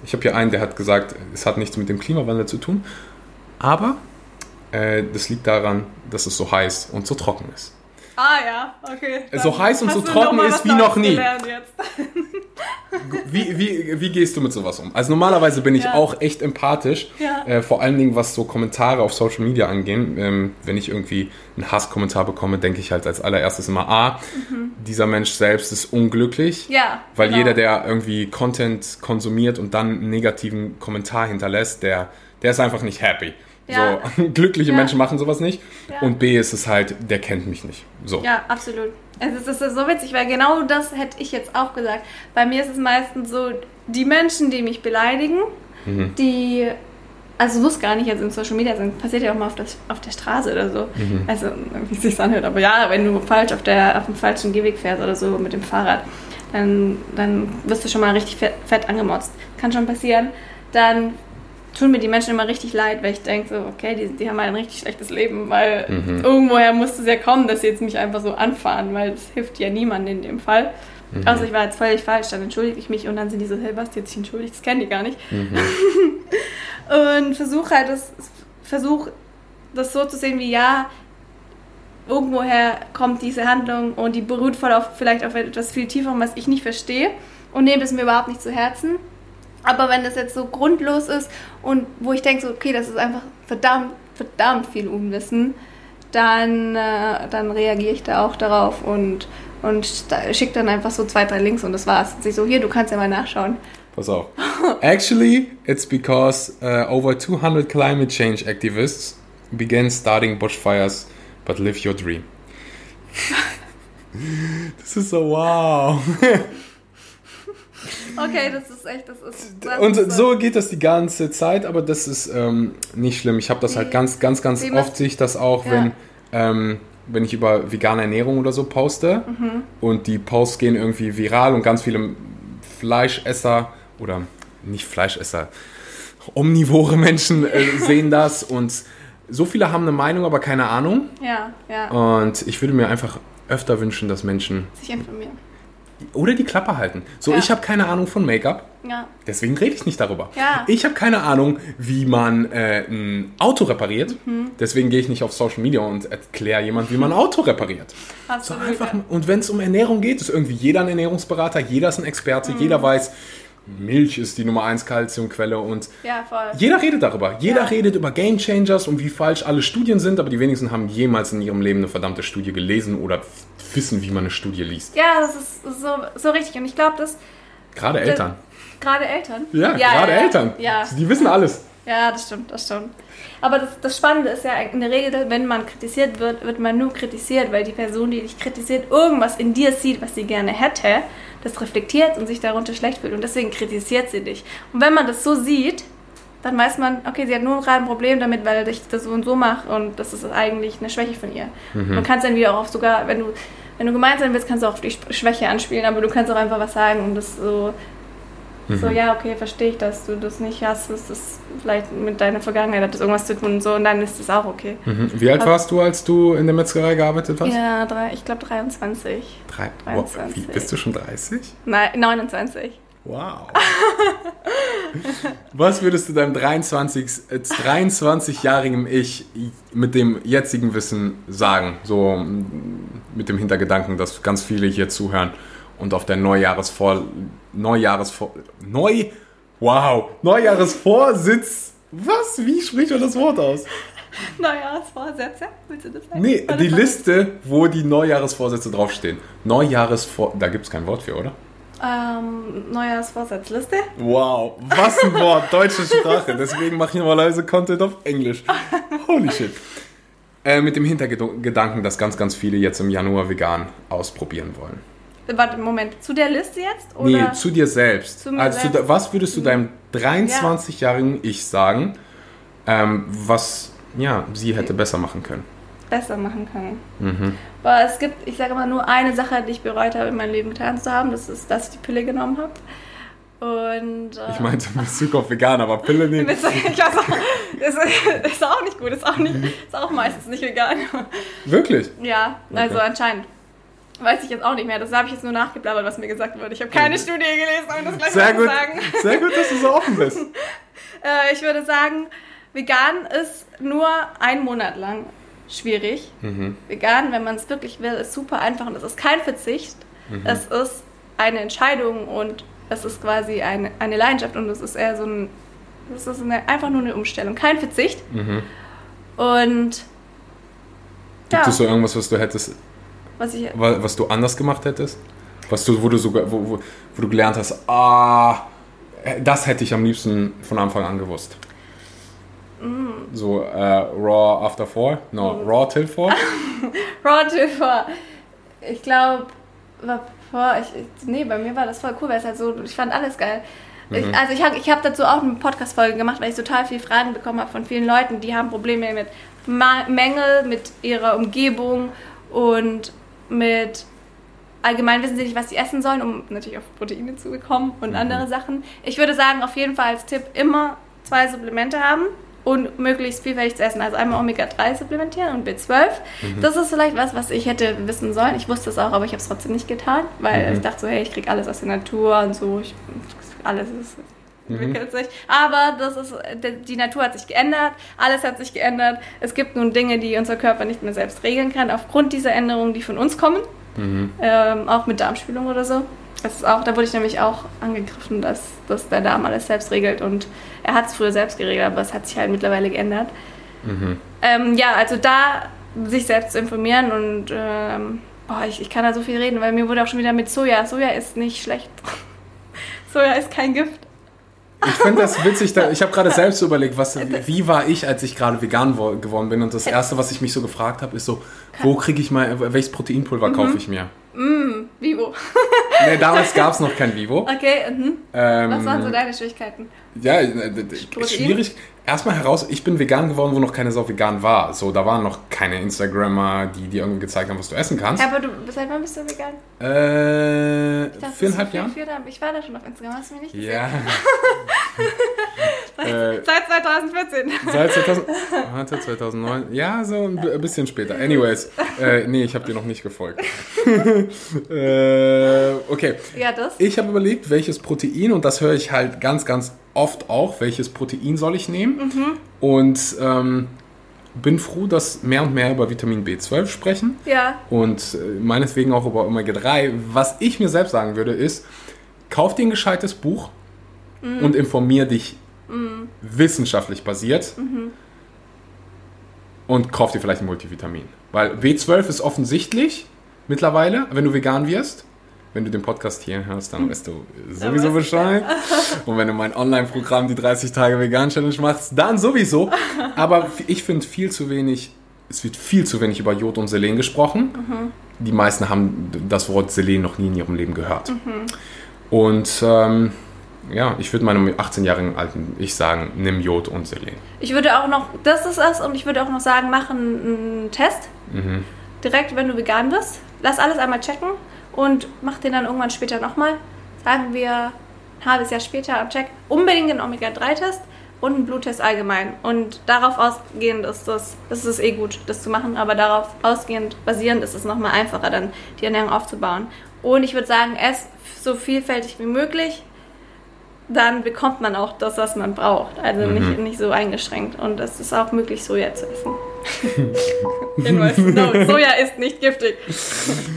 Speaker 2: ich habe hier einen, der hat gesagt, es hat nichts mit dem Klimawandel zu tun. Aber äh, das liegt daran, dass es so heiß und so trocken ist.
Speaker 1: Ah ja, okay.
Speaker 2: So heiß und so trocken ist wie noch nie. Wie, wie, wie gehst du mit sowas um? Also normalerweise bin ich
Speaker 1: Ja.
Speaker 2: auch echt empathisch,
Speaker 1: Ja.
Speaker 2: äh, vor allen Dingen was so Kommentare auf Social Media angehen. Ähm, wenn ich irgendwie einen Hasskommentar bekomme, denke ich halt als allererstes immer, ah, dieser Mensch selbst ist unglücklich.
Speaker 1: Mhm. Ja,
Speaker 2: Weil
Speaker 1: genau.
Speaker 2: jeder, der irgendwie Content konsumiert und dann einen negativen Kommentar hinterlässt, der, der ist einfach nicht happy.
Speaker 1: Ja.
Speaker 2: So, glückliche
Speaker 1: Ja.
Speaker 2: Menschen machen sowas nicht.
Speaker 1: Ja.
Speaker 2: Und B ist es halt, der kennt mich nicht. So.
Speaker 1: Ja, absolut. Es ist, es ist so witzig, weil genau das hätte ich jetzt auch gesagt. Bei mir ist es meistens so, die Menschen, die mich beleidigen,
Speaker 2: Mhm.
Speaker 1: die, also muss gar nicht jetzt in Social Media sein, passiert ja auch mal auf, das, auf der Straße oder so.
Speaker 2: Mhm.
Speaker 1: Also, wie es sich anhört. Aber ja, wenn du falsch auf, der, auf dem falschen Gehweg fährst oder so mit dem Fahrrad, dann, dann wirst du schon mal richtig fett, fett angemotzt. Kann schon passieren. Dann tun mir die Menschen immer richtig leid, weil ich denke so, okay, die, die haben halt ein richtig schlechtes Leben, weil
Speaker 2: Mhm.
Speaker 1: irgendwoher muss es ja kommen, dass sie jetzt mich einfach so anfahren, weil das hilft ja niemandem in dem Fall.
Speaker 2: Mhm.
Speaker 1: Also ich war jetzt völlig falsch, dann entschuldige ich mich und dann sind die so, hey, was, die hat sich entschuldigt, das kennen die gar nicht.
Speaker 2: Mhm.
Speaker 1: und versuche halt das, versuch das so zu sehen wie, ja, irgendwoher kommt diese Handlung und die beruht voll auf, vielleicht auf etwas viel tieferem, was ich nicht verstehe und nehme es mir überhaupt nicht zu Herzen. Aber wenn das jetzt so grundlos ist und wo ich denke, so, okay, das ist einfach verdammt, verdammt viel Unwissen, dann, äh, dann reagiere ich da auch darauf und, und schicke dann einfach so zwei, drei Links und das war's. Und ich so, hier, du kannst ja mal nachschauen.
Speaker 2: Pass auf. Actually, it's because uh, over 200 climate change activists began starting bushfires, but live your dream. das ist so wow.
Speaker 1: Okay, das ist echt, das ist. Das
Speaker 2: Und
Speaker 1: ist
Speaker 2: so geht das die ganze Zeit, aber das ist ähm, nicht schlimm. Ich habe das halt ganz, ganz, ganz
Speaker 1: wie
Speaker 2: oft sehe ich das auch,
Speaker 1: Ja.
Speaker 2: wenn, ähm, wenn ich über vegane Ernährung oder so poste
Speaker 1: Mhm.
Speaker 2: und die Posts gehen irgendwie viral und ganz viele Fleischesser oder nicht Fleischesser, omnivore Menschen äh, sehen das und so viele haben eine Meinung, aber keine Ahnung.
Speaker 1: Ja, ja.
Speaker 2: Und ich würde mir einfach öfter wünschen, dass Menschen
Speaker 1: Sich informieren.
Speaker 2: Oder die Klappe halten. So,
Speaker 1: Ja.
Speaker 2: ich habe keine Ahnung von Make-up.
Speaker 1: Ja.
Speaker 2: Deswegen rede ich nicht darüber.
Speaker 1: Ja.
Speaker 2: Ich habe keine Ahnung, wie man äh, ein Auto repariert.
Speaker 1: Mhm.
Speaker 2: Deswegen gehe ich nicht auf Social Media und erkläre jemand, wie man ein Auto repariert. So
Speaker 1: Absolut.
Speaker 2: einfach, und wenn es um Ernährung geht, ist irgendwie jeder ein Ernährungsberater, jeder ist ein Experte,
Speaker 1: Mhm.
Speaker 2: jeder weiß, Milch ist die Nummer 1 Kalziumquelle und
Speaker 1: Ja, voll.
Speaker 2: jeder redet darüber. Jeder
Speaker 1: Ja.
Speaker 2: redet über Game Changers und wie falsch alle Studien sind, aber die wenigsten haben jemals in ihrem Leben eine verdammte Studie gelesen oder wissen, wie man eine Studie liest.
Speaker 1: Ja, das ist so, so richtig. Und ich glaube, dass
Speaker 2: Gerade Eltern.
Speaker 1: gerade Eltern.
Speaker 2: Ja, gerade Eltern.
Speaker 1: Ja.
Speaker 2: Die wissen alles.
Speaker 1: Ja, das stimmt, das stimmt. Aber das, das Spannende ist ja in der Regel, wenn man kritisiert wird, wird man nur kritisiert, weil die Person, die dich kritisiert, irgendwas in dir sieht, was sie gerne hätte, das reflektiert und sich darunter schlecht fühlt und deswegen kritisiert sie dich. Und wenn man das so sieht, dann weiß man, okay, sie hat nur gerade ein Problem damit, weil ich das so und so mache und das ist eigentlich eine Schwäche von ihr. Man kann es dann wieder auch auf sogar, wenn du, wenn du gemeint sein willst, kannst du auch auf die Schwäche anspielen, aber du kannst auch einfach was sagen und das so so, ja, okay, verstehe ich, dass du das nicht hast. Das ist vielleicht mit deiner Vergangenheit hat das irgendwas zu tun und so und dann ist das auch okay.
Speaker 2: Mhm. Wie alt warst du, als du in der Metzgerei gearbeitet hast?
Speaker 1: Ja, drei, ich glaube 23.
Speaker 2: Drei. Wow,
Speaker 1: 23.
Speaker 2: wie, bist du schon 30?
Speaker 1: Nein, 29.
Speaker 2: Wow. Was würdest du deinem 23, äh, 23-jährigen Ich mit dem jetzigen Wissen sagen? So mm, mit dem Hintergedanken, dass ganz viele hier zuhören und auf der Neujahresvor... Neujahresvor... Neu... Wow. Neujahresvorsitz... Was? Wie spricht man das Wort aus?
Speaker 1: Neujahrsvorsätze, willst du das sagen?
Speaker 2: Nee, die. Liste, wo die Neujahresvorsätze draufstehen. Neujahresvor... Da gibt es kein Wort für, oder?
Speaker 1: Ähm, Neujahrsvorsatzliste.
Speaker 2: Wow, was ein Wort, deutsche Sprache. Deswegen mache ich normalerweise Content auf Englisch. Holy shit. Äh, mit dem Hintergedanken, dass ganz, ganz viele jetzt im Januar vegan ausprobieren wollen.
Speaker 1: Warte, Moment, zu der Liste jetzt? Oder?
Speaker 2: Nee, zu dir selbst.
Speaker 1: Zu
Speaker 2: also,
Speaker 1: selbst.
Speaker 2: Zu, was würdest du deinem 23-jährigen Ich sagen, ähm, was ja, sie hätte besser machen können?
Speaker 1: Besser machen können.
Speaker 2: Mhm.
Speaker 1: Aber es gibt, ich sage mal, nur eine Sache, die ich bereut habe, in meinem Leben getan zu haben. Das ist, dass ich die Pille genommen habe. Und. Äh,
Speaker 2: Ich meinte in Bezug auf vegan, aber Pille nicht.
Speaker 1: Ich weiß auch, das ist, ist auch nicht gut, ist auch, nicht, ist auch meistens nicht vegan.
Speaker 2: Wirklich?
Speaker 1: Ja, also
Speaker 2: Okay.
Speaker 1: anscheinend. Weiß ich jetzt auch nicht mehr. Das habe ich jetzt nur nachgeblabbert, was mir gesagt wurde. Ich habe keine Studie gelesen, um das gleich
Speaker 2: Sehr
Speaker 1: mal zu
Speaker 2: gut,
Speaker 1: sagen.
Speaker 2: sehr gut, dass du so offen bist.
Speaker 1: Äh, ich würde sagen, vegan ist nur einen Monat lang schwierig.
Speaker 2: Mhm.
Speaker 1: Vegan, wenn man es wirklich will, ist super einfach und es ist kein Verzicht.
Speaker 2: Mhm.
Speaker 1: Es ist eine Entscheidung und es ist quasi eine, eine Leidenschaft und es ist eher so ein, es ist eine, einfach nur eine Umstellung, kein Verzicht.
Speaker 2: Mhm.
Speaker 1: Und
Speaker 2: Gibt
Speaker 1: ja,
Speaker 2: es so irgendwas, was du hättest
Speaker 1: was ich,
Speaker 2: Wa- was du anders gemacht hättest? Was du, wo du sogar, wo, wo, wo du gelernt hast, ah, das hätte ich am liebsten von Anfang an gewusst.
Speaker 1: Mm.
Speaker 2: So äh, Raw after four? No, Raw till four?
Speaker 1: Raw Tilfer. Ich glaube, ich, ich, nee, bei mir war das voll cool, weil es halt so, ich fand alles geil. Ich, also ich habe ich hab dazu auch eine Podcast-Folge gemacht, weil ich total viele Fragen bekommen habe von vielen Leuten, die haben Probleme mit Ma Mängel, mit ihrer Umgebung und mit allgemein wissen sie nicht, was sie essen sollen, um natürlich auf Proteine zu bekommen und andere Sachen. Ich würde sagen, auf jeden Fall als Tipp immer zwei Supplemente haben und möglichst vielfältig zu essen. Also einmal Omega-3 supplementieren und B12. Das ist vielleicht was, was ich hätte wissen sollen. Ich wusste es auch, aber ich habe es trotzdem nicht getan, weil ich dachte so, hey, ich kriege alles aus der Natur und so. Ich, alles ist entwickelt sich. Aber das ist, die Natur hat sich geändert, alles hat sich geändert. Es gibt nun Dinge, die unser Körper nicht mehr selbst regeln kann, aufgrund dieser Änderungen, die von uns kommen. Ähm, auch mit Darmspülung oder so. Das ist auch, da wurde ich nämlich auch angegriffen, dass, dass der Darm alles selbst regelt und er hat es früher selbst geregelt, aber es hat sich halt mittlerweile geändert. Ähm, ja, also da sich selbst zu informieren und ähm, boah, ich, ich kann da so viel reden, weil mir wurde auch schon wieder mit Soja. Soja ist nicht schlecht. Soja ist kein Gift.
Speaker 2: Ich finde das witzig, da, ich habe gerade selbst überlegt, was, wie war ich, als ich gerade vegan wo- geworden bin und das Erste, was ich mich so gefragt habe, ist so, wo kriege ich mal, welches Proteinpulver kaufe ich mir?
Speaker 1: Vivo.
Speaker 2: Nee, damals gab es noch kein Vivo.
Speaker 1: Okay, mhm.
Speaker 2: Ähm,
Speaker 1: was waren so deine Schwierigkeiten?
Speaker 2: Ja, äh,
Speaker 1: Protein?
Speaker 2: schwierig. Erstmal heraus, ich bin vegan geworden, wo noch keine Sau vegan war. So, da waren noch keine Instagrammer, die dir irgendwie gezeigt haben, was du essen kannst.
Speaker 1: Ja, aber du, seit wann bist du vegan?
Speaker 2: Äh,
Speaker 1: dachte,
Speaker 2: viereinhalb Jahren?
Speaker 1: vier, ich war da schon auf Instagram, hast du mir nicht gesehen?
Speaker 2: Ja. Äh,
Speaker 1: Seit 2014.
Speaker 2: Seit 2000, warte, 2009, ja, so ein bi- bisschen später. Anyways, äh, nee, ich habe dir noch nicht gefolgt. äh, okay,
Speaker 1: Ja, das.
Speaker 2: ich habe überlegt, welches Protein, und das höre ich halt ganz, ganz oft auch, welches Protein soll ich nehmen. Und ähm, bin froh, dass mehr und mehr über Vitamin B12 sprechen
Speaker 1: Ja.
Speaker 2: und äh, meineswegen auch über Omega-3. Was ich mir selbst sagen würde, ist, kauf dir ein gescheites Buch und informier dich wissenschaftlich basiert und kauf dir vielleicht ein Multivitamin. Weil B12 ist offensichtlich mittlerweile, wenn du vegan wirst. Wenn du den Podcast hier hörst, dann weißt du sowieso Bescheid. Und wenn du mein Online-Programm, die 30 Tage Vegan Challenge machst, dann sowieso. Aber ich finde viel zu wenig, es wird viel zu wenig über Jod und Selen gesprochen. Die meisten haben das Wort Selen noch nie in ihrem Leben gehört. Und ähm, ja, ich würde meinem 18-jährigen alten Ich sagen, nimm Jod und Selen.
Speaker 1: Ich würde auch noch, das ist es, und ich würde auch noch sagen, mach einen, einen Test. Direkt, wenn du vegan bist. Lass alles einmal checken und mach den dann irgendwann später nochmal. Sagen wir ein halbes Jahr später am Check. Unbedingt einen Omega-3-Test und einen Bluttest allgemein. Und darauf ausgehend ist das, das ist eh gut, das zu machen, aber darauf ausgehend basierend ist es nochmal einfacher, dann die Ernährung aufzubauen. Und ich würde sagen, ess so vielfältig wie möglich dann bekommt man auch das, was man braucht. Also nicht, nicht so eingeschränkt. Und es ist auch möglich, Soja zu essen. Hinweis, no, Soja ist nicht giftig.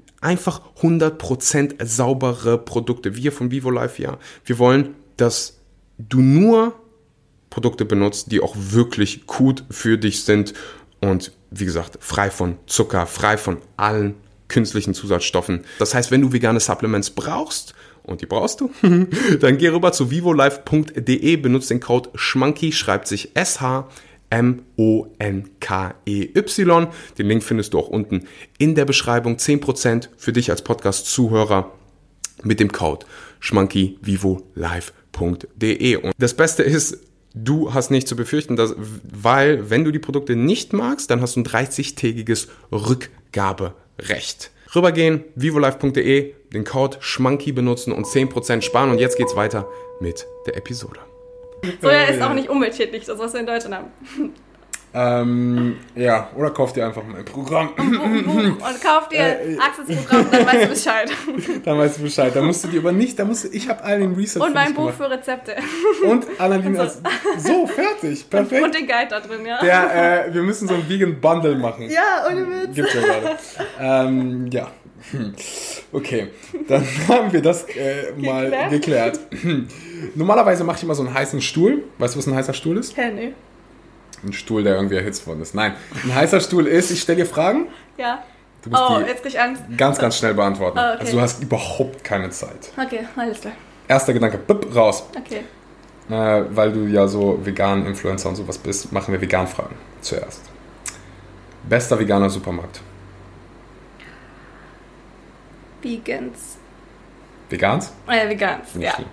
Speaker 2: einfach 100% saubere Produkte. Wir von Vivo Life, ja. Wir wollen, dass du nur Produkte benutzt, die auch wirklich gut für dich sind und wie gesagt, frei von Zucker, frei von allen künstlichen Zusatzstoffen. Das heißt, wenn du vegane Supplements brauchst, und die brauchst du, dann geh rüber zu vivolife.de, benutzt den Code SCHMANKY, schreibt sich SH M-O-N-K-E-Y. Den Link findest du auch unten in der Beschreibung. 10% für dich als Podcast-Zuhörer mit dem Code schmankyvivolive.de. Und das Beste ist, du hast nicht zu befürchten, dass, weil wenn du die Produkte nicht magst, dann hast du ein 30-tägiges Rückgaberecht. Rübergehen, vivolive.de, den Code schmanky benutzen und 10% sparen. Und jetzt geht's weiter mit der Episode.
Speaker 1: Soja ist auch nicht umweltschädlich, das was wir in Deutschland haben.
Speaker 2: Ähm, ja, oder kauf dir einfach mein Programm.
Speaker 1: Und kauf dir
Speaker 2: Äh,
Speaker 1: Axels Programm, dann weißt du Bescheid.
Speaker 2: Dann weißt du Bescheid. Da musst du dir aber nicht, da musst du, ich habe all den Research
Speaker 1: Und mein Buch
Speaker 2: gemacht.
Speaker 1: für Rezepte.
Speaker 2: Und Annalene als, so, fertig, perfekt.
Speaker 1: Und den Guide da drin, ja.
Speaker 2: Der, äh, wir müssen so ein Vegan Bundle machen.
Speaker 1: Ja, ohne Witz.
Speaker 2: Gibt's ja gerade. ähm, ja. Hm. Okay, dann haben wir das äh, mal geklärt. Normalerweise mache ich immer so einen heißen Stuhl. Weißt du, was ein heißer Stuhl ist?
Speaker 1: Hä, nee.
Speaker 2: Ein Stuhl, der irgendwie erhitzt worden ist. Nein, ein heißer Stuhl ist, ich stelle dir Fragen,
Speaker 1: Ja.
Speaker 2: du musst
Speaker 1: Oh,
Speaker 2: die
Speaker 1: jetzt krieg ich Angst.
Speaker 2: ganz, ganz schnell beantworten.
Speaker 1: Ah, okay.
Speaker 2: Also du hast überhaupt keine Zeit.
Speaker 1: Okay, alles klar.
Speaker 2: Erster Gedanke, bup, raus.
Speaker 1: Okay.
Speaker 2: Äh, weil du ja so vegan Influencer und sowas bist, machen wir Vegan-Fragen zuerst. Bester veganer Supermarkt.
Speaker 1: Vegans.
Speaker 2: Vegans?
Speaker 1: Äh, Vegans,
Speaker 2: Nicht
Speaker 1: ja.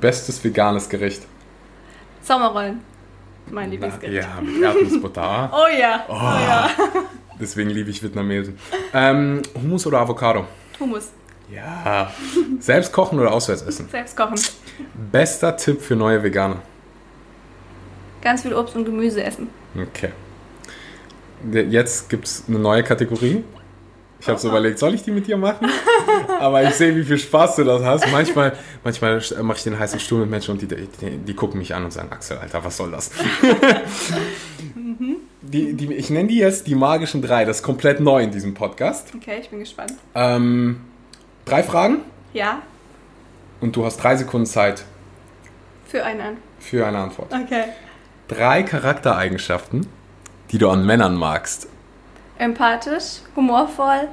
Speaker 2: Bestes veganes Gericht.
Speaker 1: Sommerrollen. Mein Lieblingsgericht.
Speaker 2: Ja, mit Erdnussbutter.
Speaker 1: Oh ja. Oh, ja.
Speaker 2: Deswegen liebe ich Vietnamesen. Ähm, Hummus oder Avocado?
Speaker 1: Hummus.
Speaker 2: Ja. Selbst kochen oder auswärts essen?
Speaker 1: Selbst kochen.
Speaker 2: Bester Tipp für neue Veganer.
Speaker 1: Ganz viel Obst und Gemüse essen.
Speaker 2: Okay. Jetzt gibt es eine neue Kategorie. Ich habe so überlegt, soll ich die mit dir machen? Aber ich sehe, wie viel Spaß du das hast. Manchmal, manchmal mache ich den heißen Stuhl mit Menschen und die, die, die gucken mich an und sagen, Axel, Alter, was soll das? die, die, ich nenne die jetzt die magischen drei. Das ist komplett neu in diesem Podcast.
Speaker 1: Okay, ich bin gespannt.
Speaker 2: Ähm, drei Fragen
Speaker 1: Ja,
Speaker 2: und du hast drei Sekunden Zeit
Speaker 1: für einen.
Speaker 2: für eine Antwort.
Speaker 1: Okay.
Speaker 2: Drei Charaktereigenschaften, die du an Männern magst.
Speaker 1: Empathisch, humorvoll,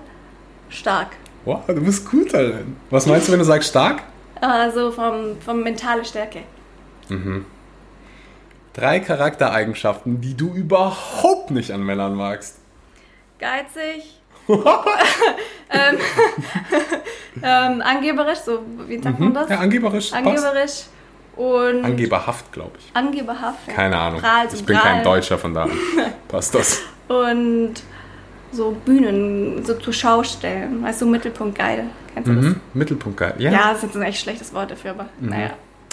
Speaker 1: stark.
Speaker 2: Wow, du bist gut, Alter. Was meinst du, wenn du sagst stark?
Speaker 1: Also vom, vom mentale Stärke.
Speaker 2: Drei Charaktereigenschaften, die du überhaupt nicht an Männern magst.
Speaker 1: Geizig. ähm, ähm, angeberisch, so wie sagt man das?
Speaker 2: Mhm. Ja, angeberisch. passt.
Speaker 1: angeberisch und
Speaker 2: Angeberhaft, glaube ich.
Speaker 1: angeberhaft.
Speaker 2: Keine Ahnung.
Speaker 1: Prahl zum
Speaker 2: Ich bin
Speaker 1: Prahl.
Speaker 2: kein Deutscher, von daher passt das.
Speaker 1: Und so Bühnen, so zur Schau stellen. Weißt du, Mittelpunkt geil. Kennst du
Speaker 2: Mhm. Mittelpunkt geil. Ja.
Speaker 1: das? Ja, das ist ein echt schlechtes Wort dafür, aber
Speaker 2: Mhm.
Speaker 1: naja.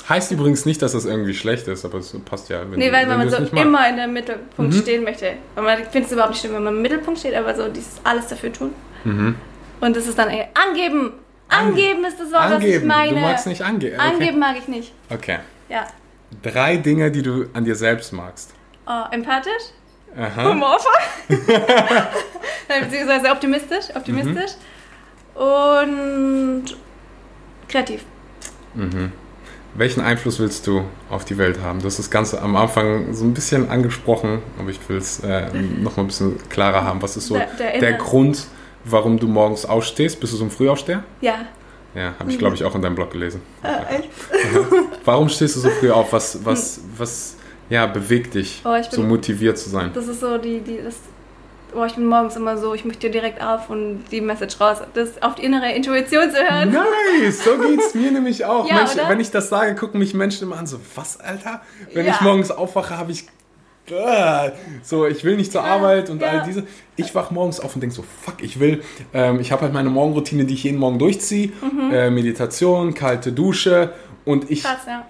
Speaker 2: Heißt übrigens nicht, dass das irgendwie schlecht ist, aber es passt ja. Wenn,
Speaker 1: Nee, weil wenn man so immer in der Mittelpunkt
Speaker 2: Mhm.
Speaker 1: stehen möchte. Und man findet es überhaupt nicht schlimm, wenn man im Mittelpunkt steht, aber so dieses alles dafür tun.
Speaker 2: Mhm.
Speaker 1: Und das ist dann angeben. Angeben ist das Wort, was ich
Speaker 2: Angeben.
Speaker 1: meine.
Speaker 2: Du magst nicht angeben. Okay.
Speaker 1: Angeben mag ich nicht.
Speaker 2: okay.
Speaker 1: Ja.
Speaker 2: Drei Dinge, die du an dir selbst magst.
Speaker 1: Oh, empathisch,
Speaker 2: Aha.
Speaker 1: humorvoll, beziehungsweise optimistisch, optimistisch
Speaker 2: Mhm.
Speaker 1: und kreativ.
Speaker 2: Mhm. Welchen Einfluss willst du auf die Welt haben? Du hast das Ganze am Anfang so ein bisschen angesprochen, aber ich will es äh, noch mal ein bisschen klarer haben. Was ist so
Speaker 1: Der-
Speaker 2: der,
Speaker 1: der.
Speaker 2: Grund, warum du morgens aufstehst? Bist du so ein Frühaufsteher?
Speaker 1: Ja.
Speaker 2: Ja, habe ich glaube ich auch in deinem Blog gelesen.
Speaker 1: Äh, echt?
Speaker 2: Warum stehst du so früh auf? Was, was, was ja, bewegt dich,
Speaker 1: Oh, ich bin-
Speaker 2: so motiviert zu sein?
Speaker 1: Das ist so die, die, das, oh, ich bin morgens immer so, ich möchte direkt auf und die Message raus, das auf die innere Intuition zu hören.
Speaker 2: Nice, so geht's mir nämlich auch.
Speaker 1: Ja,
Speaker 2: Menschen,
Speaker 1: oder?
Speaker 2: wenn ich das sage, gucken mich Menschen immer an, so, was, Alter? Wenn
Speaker 1: Ja.
Speaker 2: ich morgens aufwache, habe ich. äh, So, ich will nicht zur
Speaker 1: Ja,
Speaker 2: Arbeit und
Speaker 1: ja.
Speaker 2: all diese. Ich wach morgens auf und denke so, fuck, ich will. Ähm, ich habe halt meine Morgenroutine, die ich jeden Morgen durchziehe. Äh, Meditation, kalte Dusche. Und ich
Speaker 1: Mhm. Krass, ja.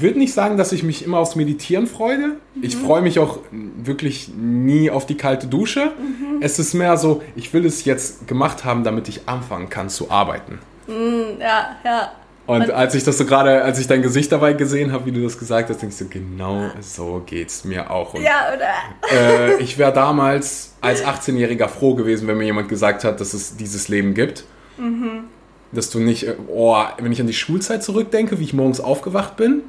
Speaker 2: Würde nicht sagen, dass ich mich immer aufs Meditieren freue. Ich freue mich auch wirklich nie auf die kalte Dusche. Es ist mehr so, ich will es jetzt gemacht haben, damit ich anfangen kann zu arbeiten.
Speaker 1: Mm, ja, ja.
Speaker 2: Und
Speaker 1: Und-
Speaker 2: als ich das so gerade, als ich dein Gesicht dabei gesehen habe, wie du das gesagt hast, ich so, genau so geht's mir auch. Und
Speaker 1: Ja, oder?
Speaker 2: äh, ich wäre damals als 18-Jähriger froh gewesen, wenn mir jemand gesagt hat, dass es dieses Leben gibt. Dass du nicht, äh, oh, wenn ich an die Schulzeit zurückdenke, wie ich morgens aufgewacht bin,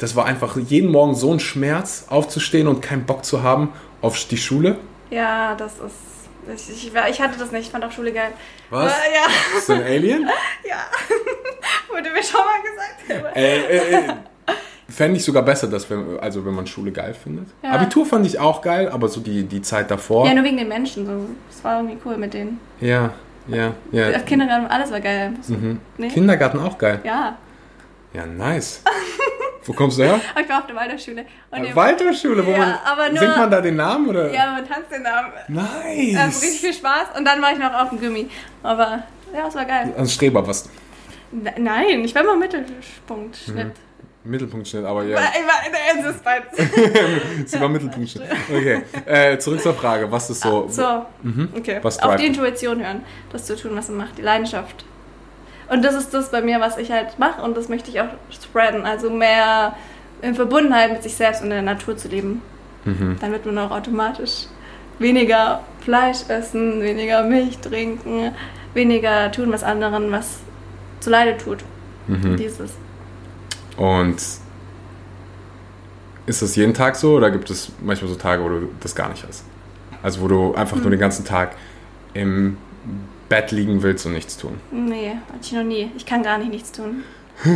Speaker 2: das war einfach jeden Morgen so ein Schmerz, aufzustehen und keinen Bock zu haben auf die Schule.
Speaker 1: Ja, das ist. Ich, ich, ich hatte das nicht, ich fand auch Schule geil.
Speaker 2: Was?
Speaker 1: Äh, ja,
Speaker 2: Bist du ein Alien?
Speaker 1: ja. Wurde mir schon mal gesagt.
Speaker 2: Äh, äh, äh, Fände ich sogar besser, dass wenn, also wenn man Schule geil findet.
Speaker 1: Ja.
Speaker 2: Abitur fand ich auch geil, aber so die, die Zeit davor.
Speaker 1: Ja, nur wegen den Menschen. So. Das war irgendwie cool mit denen.
Speaker 2: Ja, ja, ja.
Speaker 1: Das Kindergarten, alles war geil.
Speaker 2: Mhm.
Speaker 1: nee?
Speaker 2: Kindergarten auch geil.
Speaker 1: Ja,
Speaker 2: Ja, nice. Wo kommst du her?
Speaker 1: ich war auf der Waldorfschule. Und
Speaker 2: Waldorfschule, wo
Speaker 1: Ja,
Speaker 2: man.
Speaker 1: aber nur-
Speaker 2: singt man da den Namen oder?
Speaker 1: Ja, man tanzt den Namen.
Speaker 2: Nice.
Speaker 1: Also richtig viel Spaß. Und dann war ich noch auf dem Gummi. Aber ja, es war geil.
Speaker 2: Ein Streber, was?
Speaker 1: Ne- Nein, ich war immer Mittelpunkt. Schnitt.
Speaker 2: Mittelpunktschnitt, aber ja.
Speaker 1: Ich war in der Insist
Speaker 2: Sie war Mittelpunktschnitt. Okay. Äh, zurück zur Frage, was ist so.
Speaker 1: So, okay.
Speaker 2: Was
Speaker 1: Auf die? Intuition hören. Das zu tun, was man macht. Die Leidenschaft. Und das ist das bei mir, was ich halt mache. Und das möchte ich auch spreaden. Also mehr in Verbundenheit mit sich selbst und in der Natur zu leben.
Speaker 2: Mhm.
Speaker 1: Dann wird man auch automatisch weniger Fleisch essen, weniger Milch trinken, weniger tun, was anderen was zuleide tut.
Speaker 2: Mhm.
Speaker 1: Dieses.
Speaker 2: Und ist das jeden Tag so oder gibt es manchmal so Tage, wo du das gar nicht hast? Also wo du einfach
Speaker 1: Hm.
Speaker 2: nur den ganzen Tag im Bett liegen willst und nichts tun.
Speaker 1: Nee, hatte ich noch nie. Ich kann gar nicht nichts tun.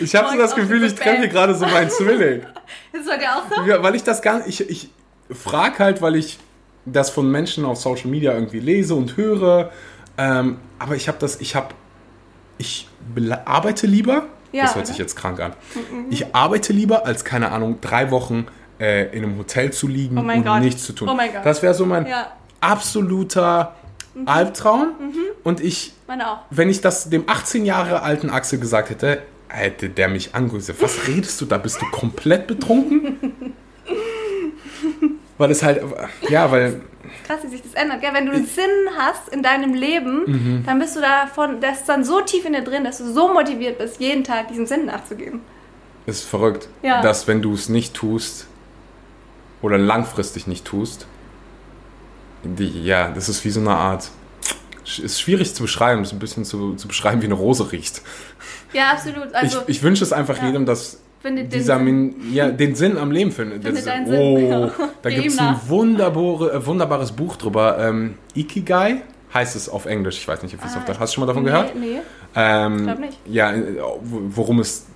Speaker 2: Ich habe so das Gefühl, ich treffe hier gerade so meinen Zwilling.
Speaker 1: Ist bei dir auch so?
Speaker 2: Ja, weil ich das gar nicht. Ich, ich frage halt, weil ich das von Menschen auf Social Media irgendwie lese und höre. Ähm, aber ich habe das, ich habe, ich arbeite lieber.
Speaker 1: Ja,
Speaker 2: das hört
Speaker 1: oder?
Speaker 2: sich jetzt krank an. Ich arbeite lieber, als keine Ahnung, drei Wochen äh, in einem Hotel zu liegen
Speaker 1: Oh
Speaker 2: und
Speaker 1: Gott.
Speaker 2: nichts zu tun.
Speaker 1: Oh mein Gott.
Speaker 2: Das wäre so mein
Speaker 1: Ja,
Speaker 2: absoluter Albtraum. Und ich wenn ich das dem 18 Jahre alten Axel gesagt hätte, hätte der mich angerufen. Was redest du da? Bist du komplett betrunken? weil es halt, ja, weil,
Speaker 1: Krass, wie sich das ändert. Gell? Wenn du einen Sinn hast in deinem Leben,
Speaker 2: Mhm.
Speaker 1: dann bist du davon, das ist dann so tief in dir drin, dass du so motiviert bist, jeden Tag diesem Sinn nachzugehen.
Speaker 2: es ist verrückt,
Speaker 1: Ja.
Speaker 2: dass wenn du es nicht tust oder langfristig nicht tust, die, ja, das ist wie so eine Art, ist schwierig zu beschreiben, ist ein bisschen zu, zu beschreiben, wie eine Rose riecht.
Speaker 1: Ja, absolut. Also,
Speaker 2: ich, ich wünsche es einfach
Speaker 1: ja.
Speaker 2: jedem, dass
Speaker 1: finde den
Speaker 2: dieser
Speaker 1: Sinn.
Speaker 2: Min, ja, den Sinn am Leben findet.
Speaker 1: Finde
Speaker 2: Das-
Speaker 1: deinen Sinn.
Speaker 2: oh, da gibt es ein wunderbare, äh, wunderbares Buch drüber. Ähm, Ikigai heißt es auf Englisch. Ich weiß nicht, ob es
Speaker 1: Ah,
Speaker 2: auf der, hast du schon mal davon
Speaker 1: nee,
Speaker 2: gehört?
Speaker 1: Nee.
Speaker 2: Ähm,
Speaker 1: glaub nicht.
Speaker 2: Ja, äh, wo- worum es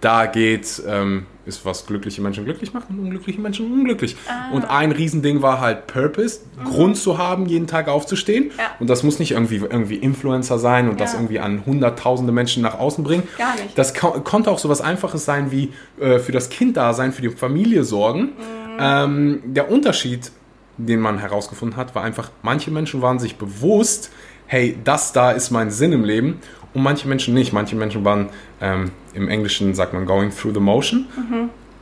Speaker 2: da geht, ähm, ist was glückliche Menschen glücklich macht und unglückliche Menschen unglücklich. Und ein Riesending war halt Purpose, Grund zu haben, jeden Tag aufzustehen.
Speaker 1: Ja.
Speaker 2: Und das muss nicht irgendwie, irgendwie Influencer sein und das
Speaker 1: Ja.
Speaker 2: irgendwie an hunderttausende Menschen nach außen bringen.
Speaker 1: Gar nicht.
Speaker 2: Das ko konnte auch so was Einfaches sein wie äh, für das Kind da sein, für die Familie sorgen. Ähm, der Unterschied, den man herausgefunden hat, war einfach, manche Menschen waren sich bewusst, hey, das da ist mein Sinn im Leben. Und manche Menschen nicht. Manche Menschen waren, ähm, im Englischen sagt man, going through the motion,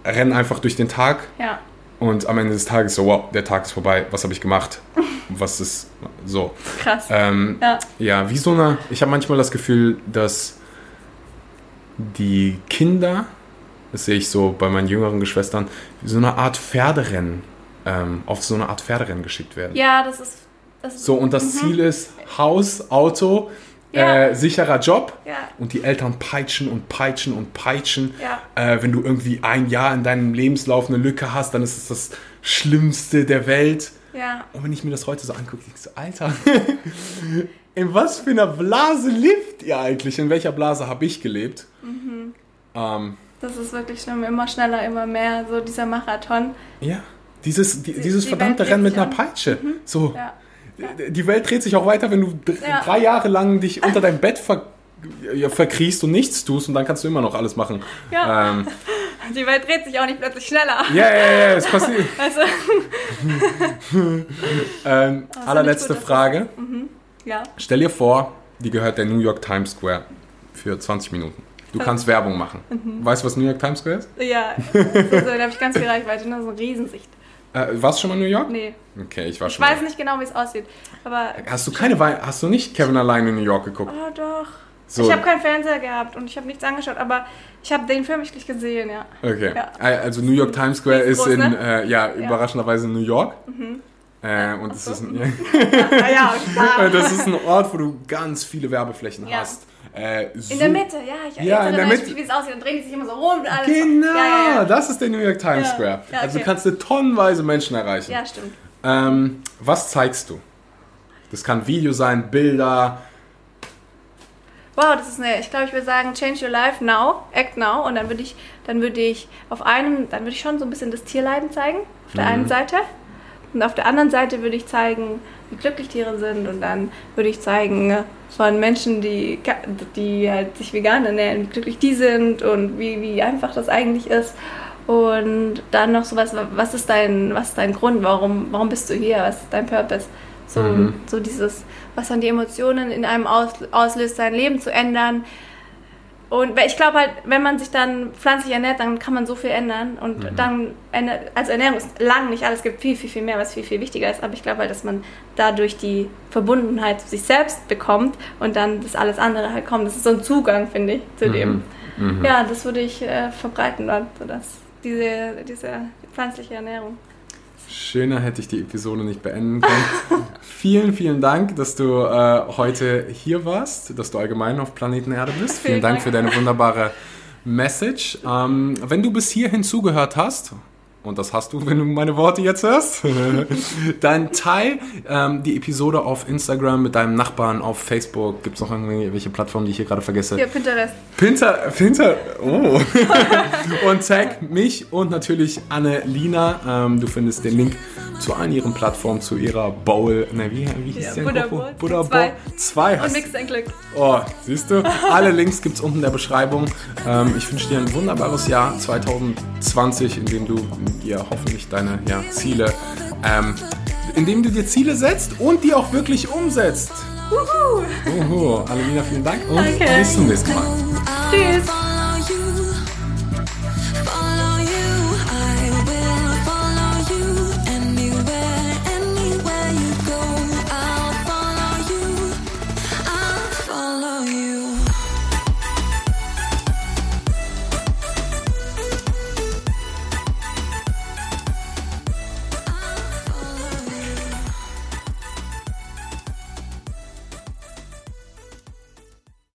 Speaker 2: rennen einfach durch den Tag
Speaker 1: Ja.
Speaker 2: und am Ende des Tages so, wow, der Tag ist vorbei, was habe ich gemacht? Was ist so?
Speaker 1: Krass.
Speaker 2: Ähm,
Speaker 1: Ja.
Speaker 2: ja, wie so eine. Ich habe manchmal das Gefühl, dass die Kinder, das sehe ich so bei meinen jüngeren Geschwistern, wie so eine Art Pferderennen, ähm, auf so eine Art Pferderennen geschickt werden.
Speaker 1: Ja, das ist. Das ist
Speaker 2: So, und das Ziel ist Haus, Auto,
Speaker 1: Ja.
Speaker 2: äh, sicherer Job.
Speaker 1: Ja.
Speaker 2: Und die Eltern peitschen und peitschen und peitschen. Äh, wenn du irgendwie ein Jahr in deinem Lebenslauf eine Lücke hast, dann ist es das Schlimmste der Welt. Und wenn ich mir das heute so angucke, ich so, Alter, in was für einer Blase lebt ihr eigentlich? In welcher Blase habe ich gelebt?
Speaker 1: Mhm.
Speaker 2: Ähm,
Speaker 1: Das ist wirklich schlimm. Immer schneller, immer mehr. So dieser Marathon.
Speaker 2: ja, dieses, die, dieses
Speaker 1: die
Speaker 2: verdammte Rennen mit einer. Peitsche. So,
Speaker 1: Ja.
Speaker 2: Die Welt dreht sich auch weiter, wenn du
Speaker 1: Ja.
Speaker 2: drei Jahre lang dich unter dein Bett ver verkriechst und nichts tust und dann kannst du immer noch alles machen.
Speaker 1: Ja.
Speaker 2: Ähm,
Speaker 1: Die Welt dreht sich auch nicht plötzlich schneller.
Speaker 2: ja, ja, ja, es passiert.
Speaker 1: Also,
Speaker 2: Ähm, allerletzte
Speaker 1: gut,
Speaker 2: Frage.
Speaker 1: ja.
Speaker 2: Stell dir vor, die gehört der New York Times Square für 20 Minuten. Du kannst Werbung machen.
Speaker 1: Mhm.
Speaker 2: Weißt du, was New York Times Square ist?
Speaker 1: Ja. So, da habe ich ganz viel Reichweite. Ne? So eine Riesensicht.
Speaker 2: Äh, warst du schon mal in New York?
Speaker 1: Nee.
Speaker 2: Okay, ich war
Speaker 1: Ich
Speaker 2: schon.
Speaker 1: weiß
Speaker 2: mal.
Speaker 1: nicht genau, wie es aussieht. Aber.
Speaker 2: Hast du keine Wei Hast du nicht Kevin allein in New York geguckt?
Speaker 1: Oh, doch.
Speaker 2: So.
Speaker 1: Ich habe keinen Fernseher gehabt und ich habe nichts angeschaut, aber ich habe den Film wirklich gesehen, ja.
Speaker 2: Okay.
Speaker 1: Ja.
Speaker 2: Äh, Also New York Times Square ist
Speaker 1: Riesengroß,
Speaker 2: in,
Speaker 1: ne?
Speaker 2: äh, ja, überraschenderweise in New York. Äh, und das,
Speaker 1: so.
Speaker 2: ist ein,
Speaker 1: ja,
Speaker 2: das ist ein Ort, wo du ganz viele Werbeflächen hast. Äh,
Speaker 1: In der Mitte, ja. Ich
Speaker 2: Ja, in der Mitte.
Speaker 1: wie es aussieht. Dann drehen die sich immer so rum und alles.
Speaker 2: Genau,
Speaker 1: Ja, ja,
Speaker 2: das ist der New York Times. Square. Also
Speaker 1: okay.
Speaker 2: kannst du tonnenweise Menschen erreichen.
Speaker 1: ja stimmt.
Speaker 2: Ähm, was zeigst du? Das kann Video sein, Bilder.
Speaker 1: Wow, das ist eine, ich glaube, ich würde sagen, change your life now, act now. Und dann würde ich, dann würde ich auf einem, dann würde ich schon so ein bisschen das Tierleiden zeigen, auf der
Speaker 2: Mhm.
Speaker 1: einen Seite. Und auf der anderen Seite würde ich zeigen, wie glücklich Tiere sind. Und dann würde ich zeigen von Menschen, die, die halt sich vegan ernähren, wie glücklich die sind und wie, wie einfach das eigentlich ist. Und dann noch sowas, was ist dein, was ist dein Grund, warum, warum bist du hier, was ist dein Purpose? So,
Speaker 2: Mhm.
Speaker 1: so dieses, was dann die Emotionen in einem aus, auslöst, sein Leben zu ändern. Und ich glaube halt, wenn man sich dann pflanzlich ernährt, dann kann man so viel ändern. Und
Speaker 2: Mhm.
Speaker 1: dann, also Ernährung ist lang nicht alles, es gibt viel, viel, viel mehr, was viel, viel wichtiger ist. Aber ich glaube halt, dass man dadurch die Verbundenheit zu sich selbst bekommt und dann das alles andere halt kommt. Das ist so ein Zugang, finde ich, zu dem.
Speaker 2: Mhm.
Speaker 1: Ja, das würde ich äh, verbreiten, dann, so dass diese, diese pflanzliche Ernährung.
Speaker 2: Schöner hätte ich die Episode nicht beenden können. vielen, vielen Dank, dass du äh, heute hier warst, dass du allgemein auf Planeten Erde bist. Vielen,
Speaker 1: Vielen
Speaker 2: Dank
Speaker 1: Dank.
Speaker 2: für deine wunderbare Message. Ähm, wenn du bis hierhin zugehört hast, und das hast du, wenn du meine Worte jetzt hörst, dann teil ähm, die Episode auf Instagram mit deinem Nachbarn, auf Facebook. Gibt es noch irgendwelche Plattformen, die ich hier gerade vergesse?
Speaker 1: Hier, Pinterest.
Speaker 2: Pinter, Pinter, oh. und tag mich und natürlich Annelina. Ähm, du findest den Link zu allen ihren Plattformen, zu ihrer Bowl. Ne, wie, wie hieß
Speaker 1: Ja,
Speaker 2: die?
Speaker 1: Buddha Bowl?
Speaker 2: Buddha
Speaker 1: Zwei.
Speaker 2: Bowl. Zwei
Speaker 1: Und
Speaker 2: hast
Speaker 1: mix dein Glück.
Speaker 2: Oh, siehst du? Alle Links gibt es unten in der Beschreibung. Ähm, ich wünsche dir ein wunderbares Jahr 2020, in dem du dir hoffentlich deine ja, Ziele, ähm, in dem du dir Ziele setzt und die auch wirklich umsetzt.
Speaker 1: Wuhu.
Speaker 2: Uhu. Annelina, vielen Dank und
Speaker 1: Danke.
Speaker 2: bis zum nächsten Mal.
Speaker 1: Tschüss.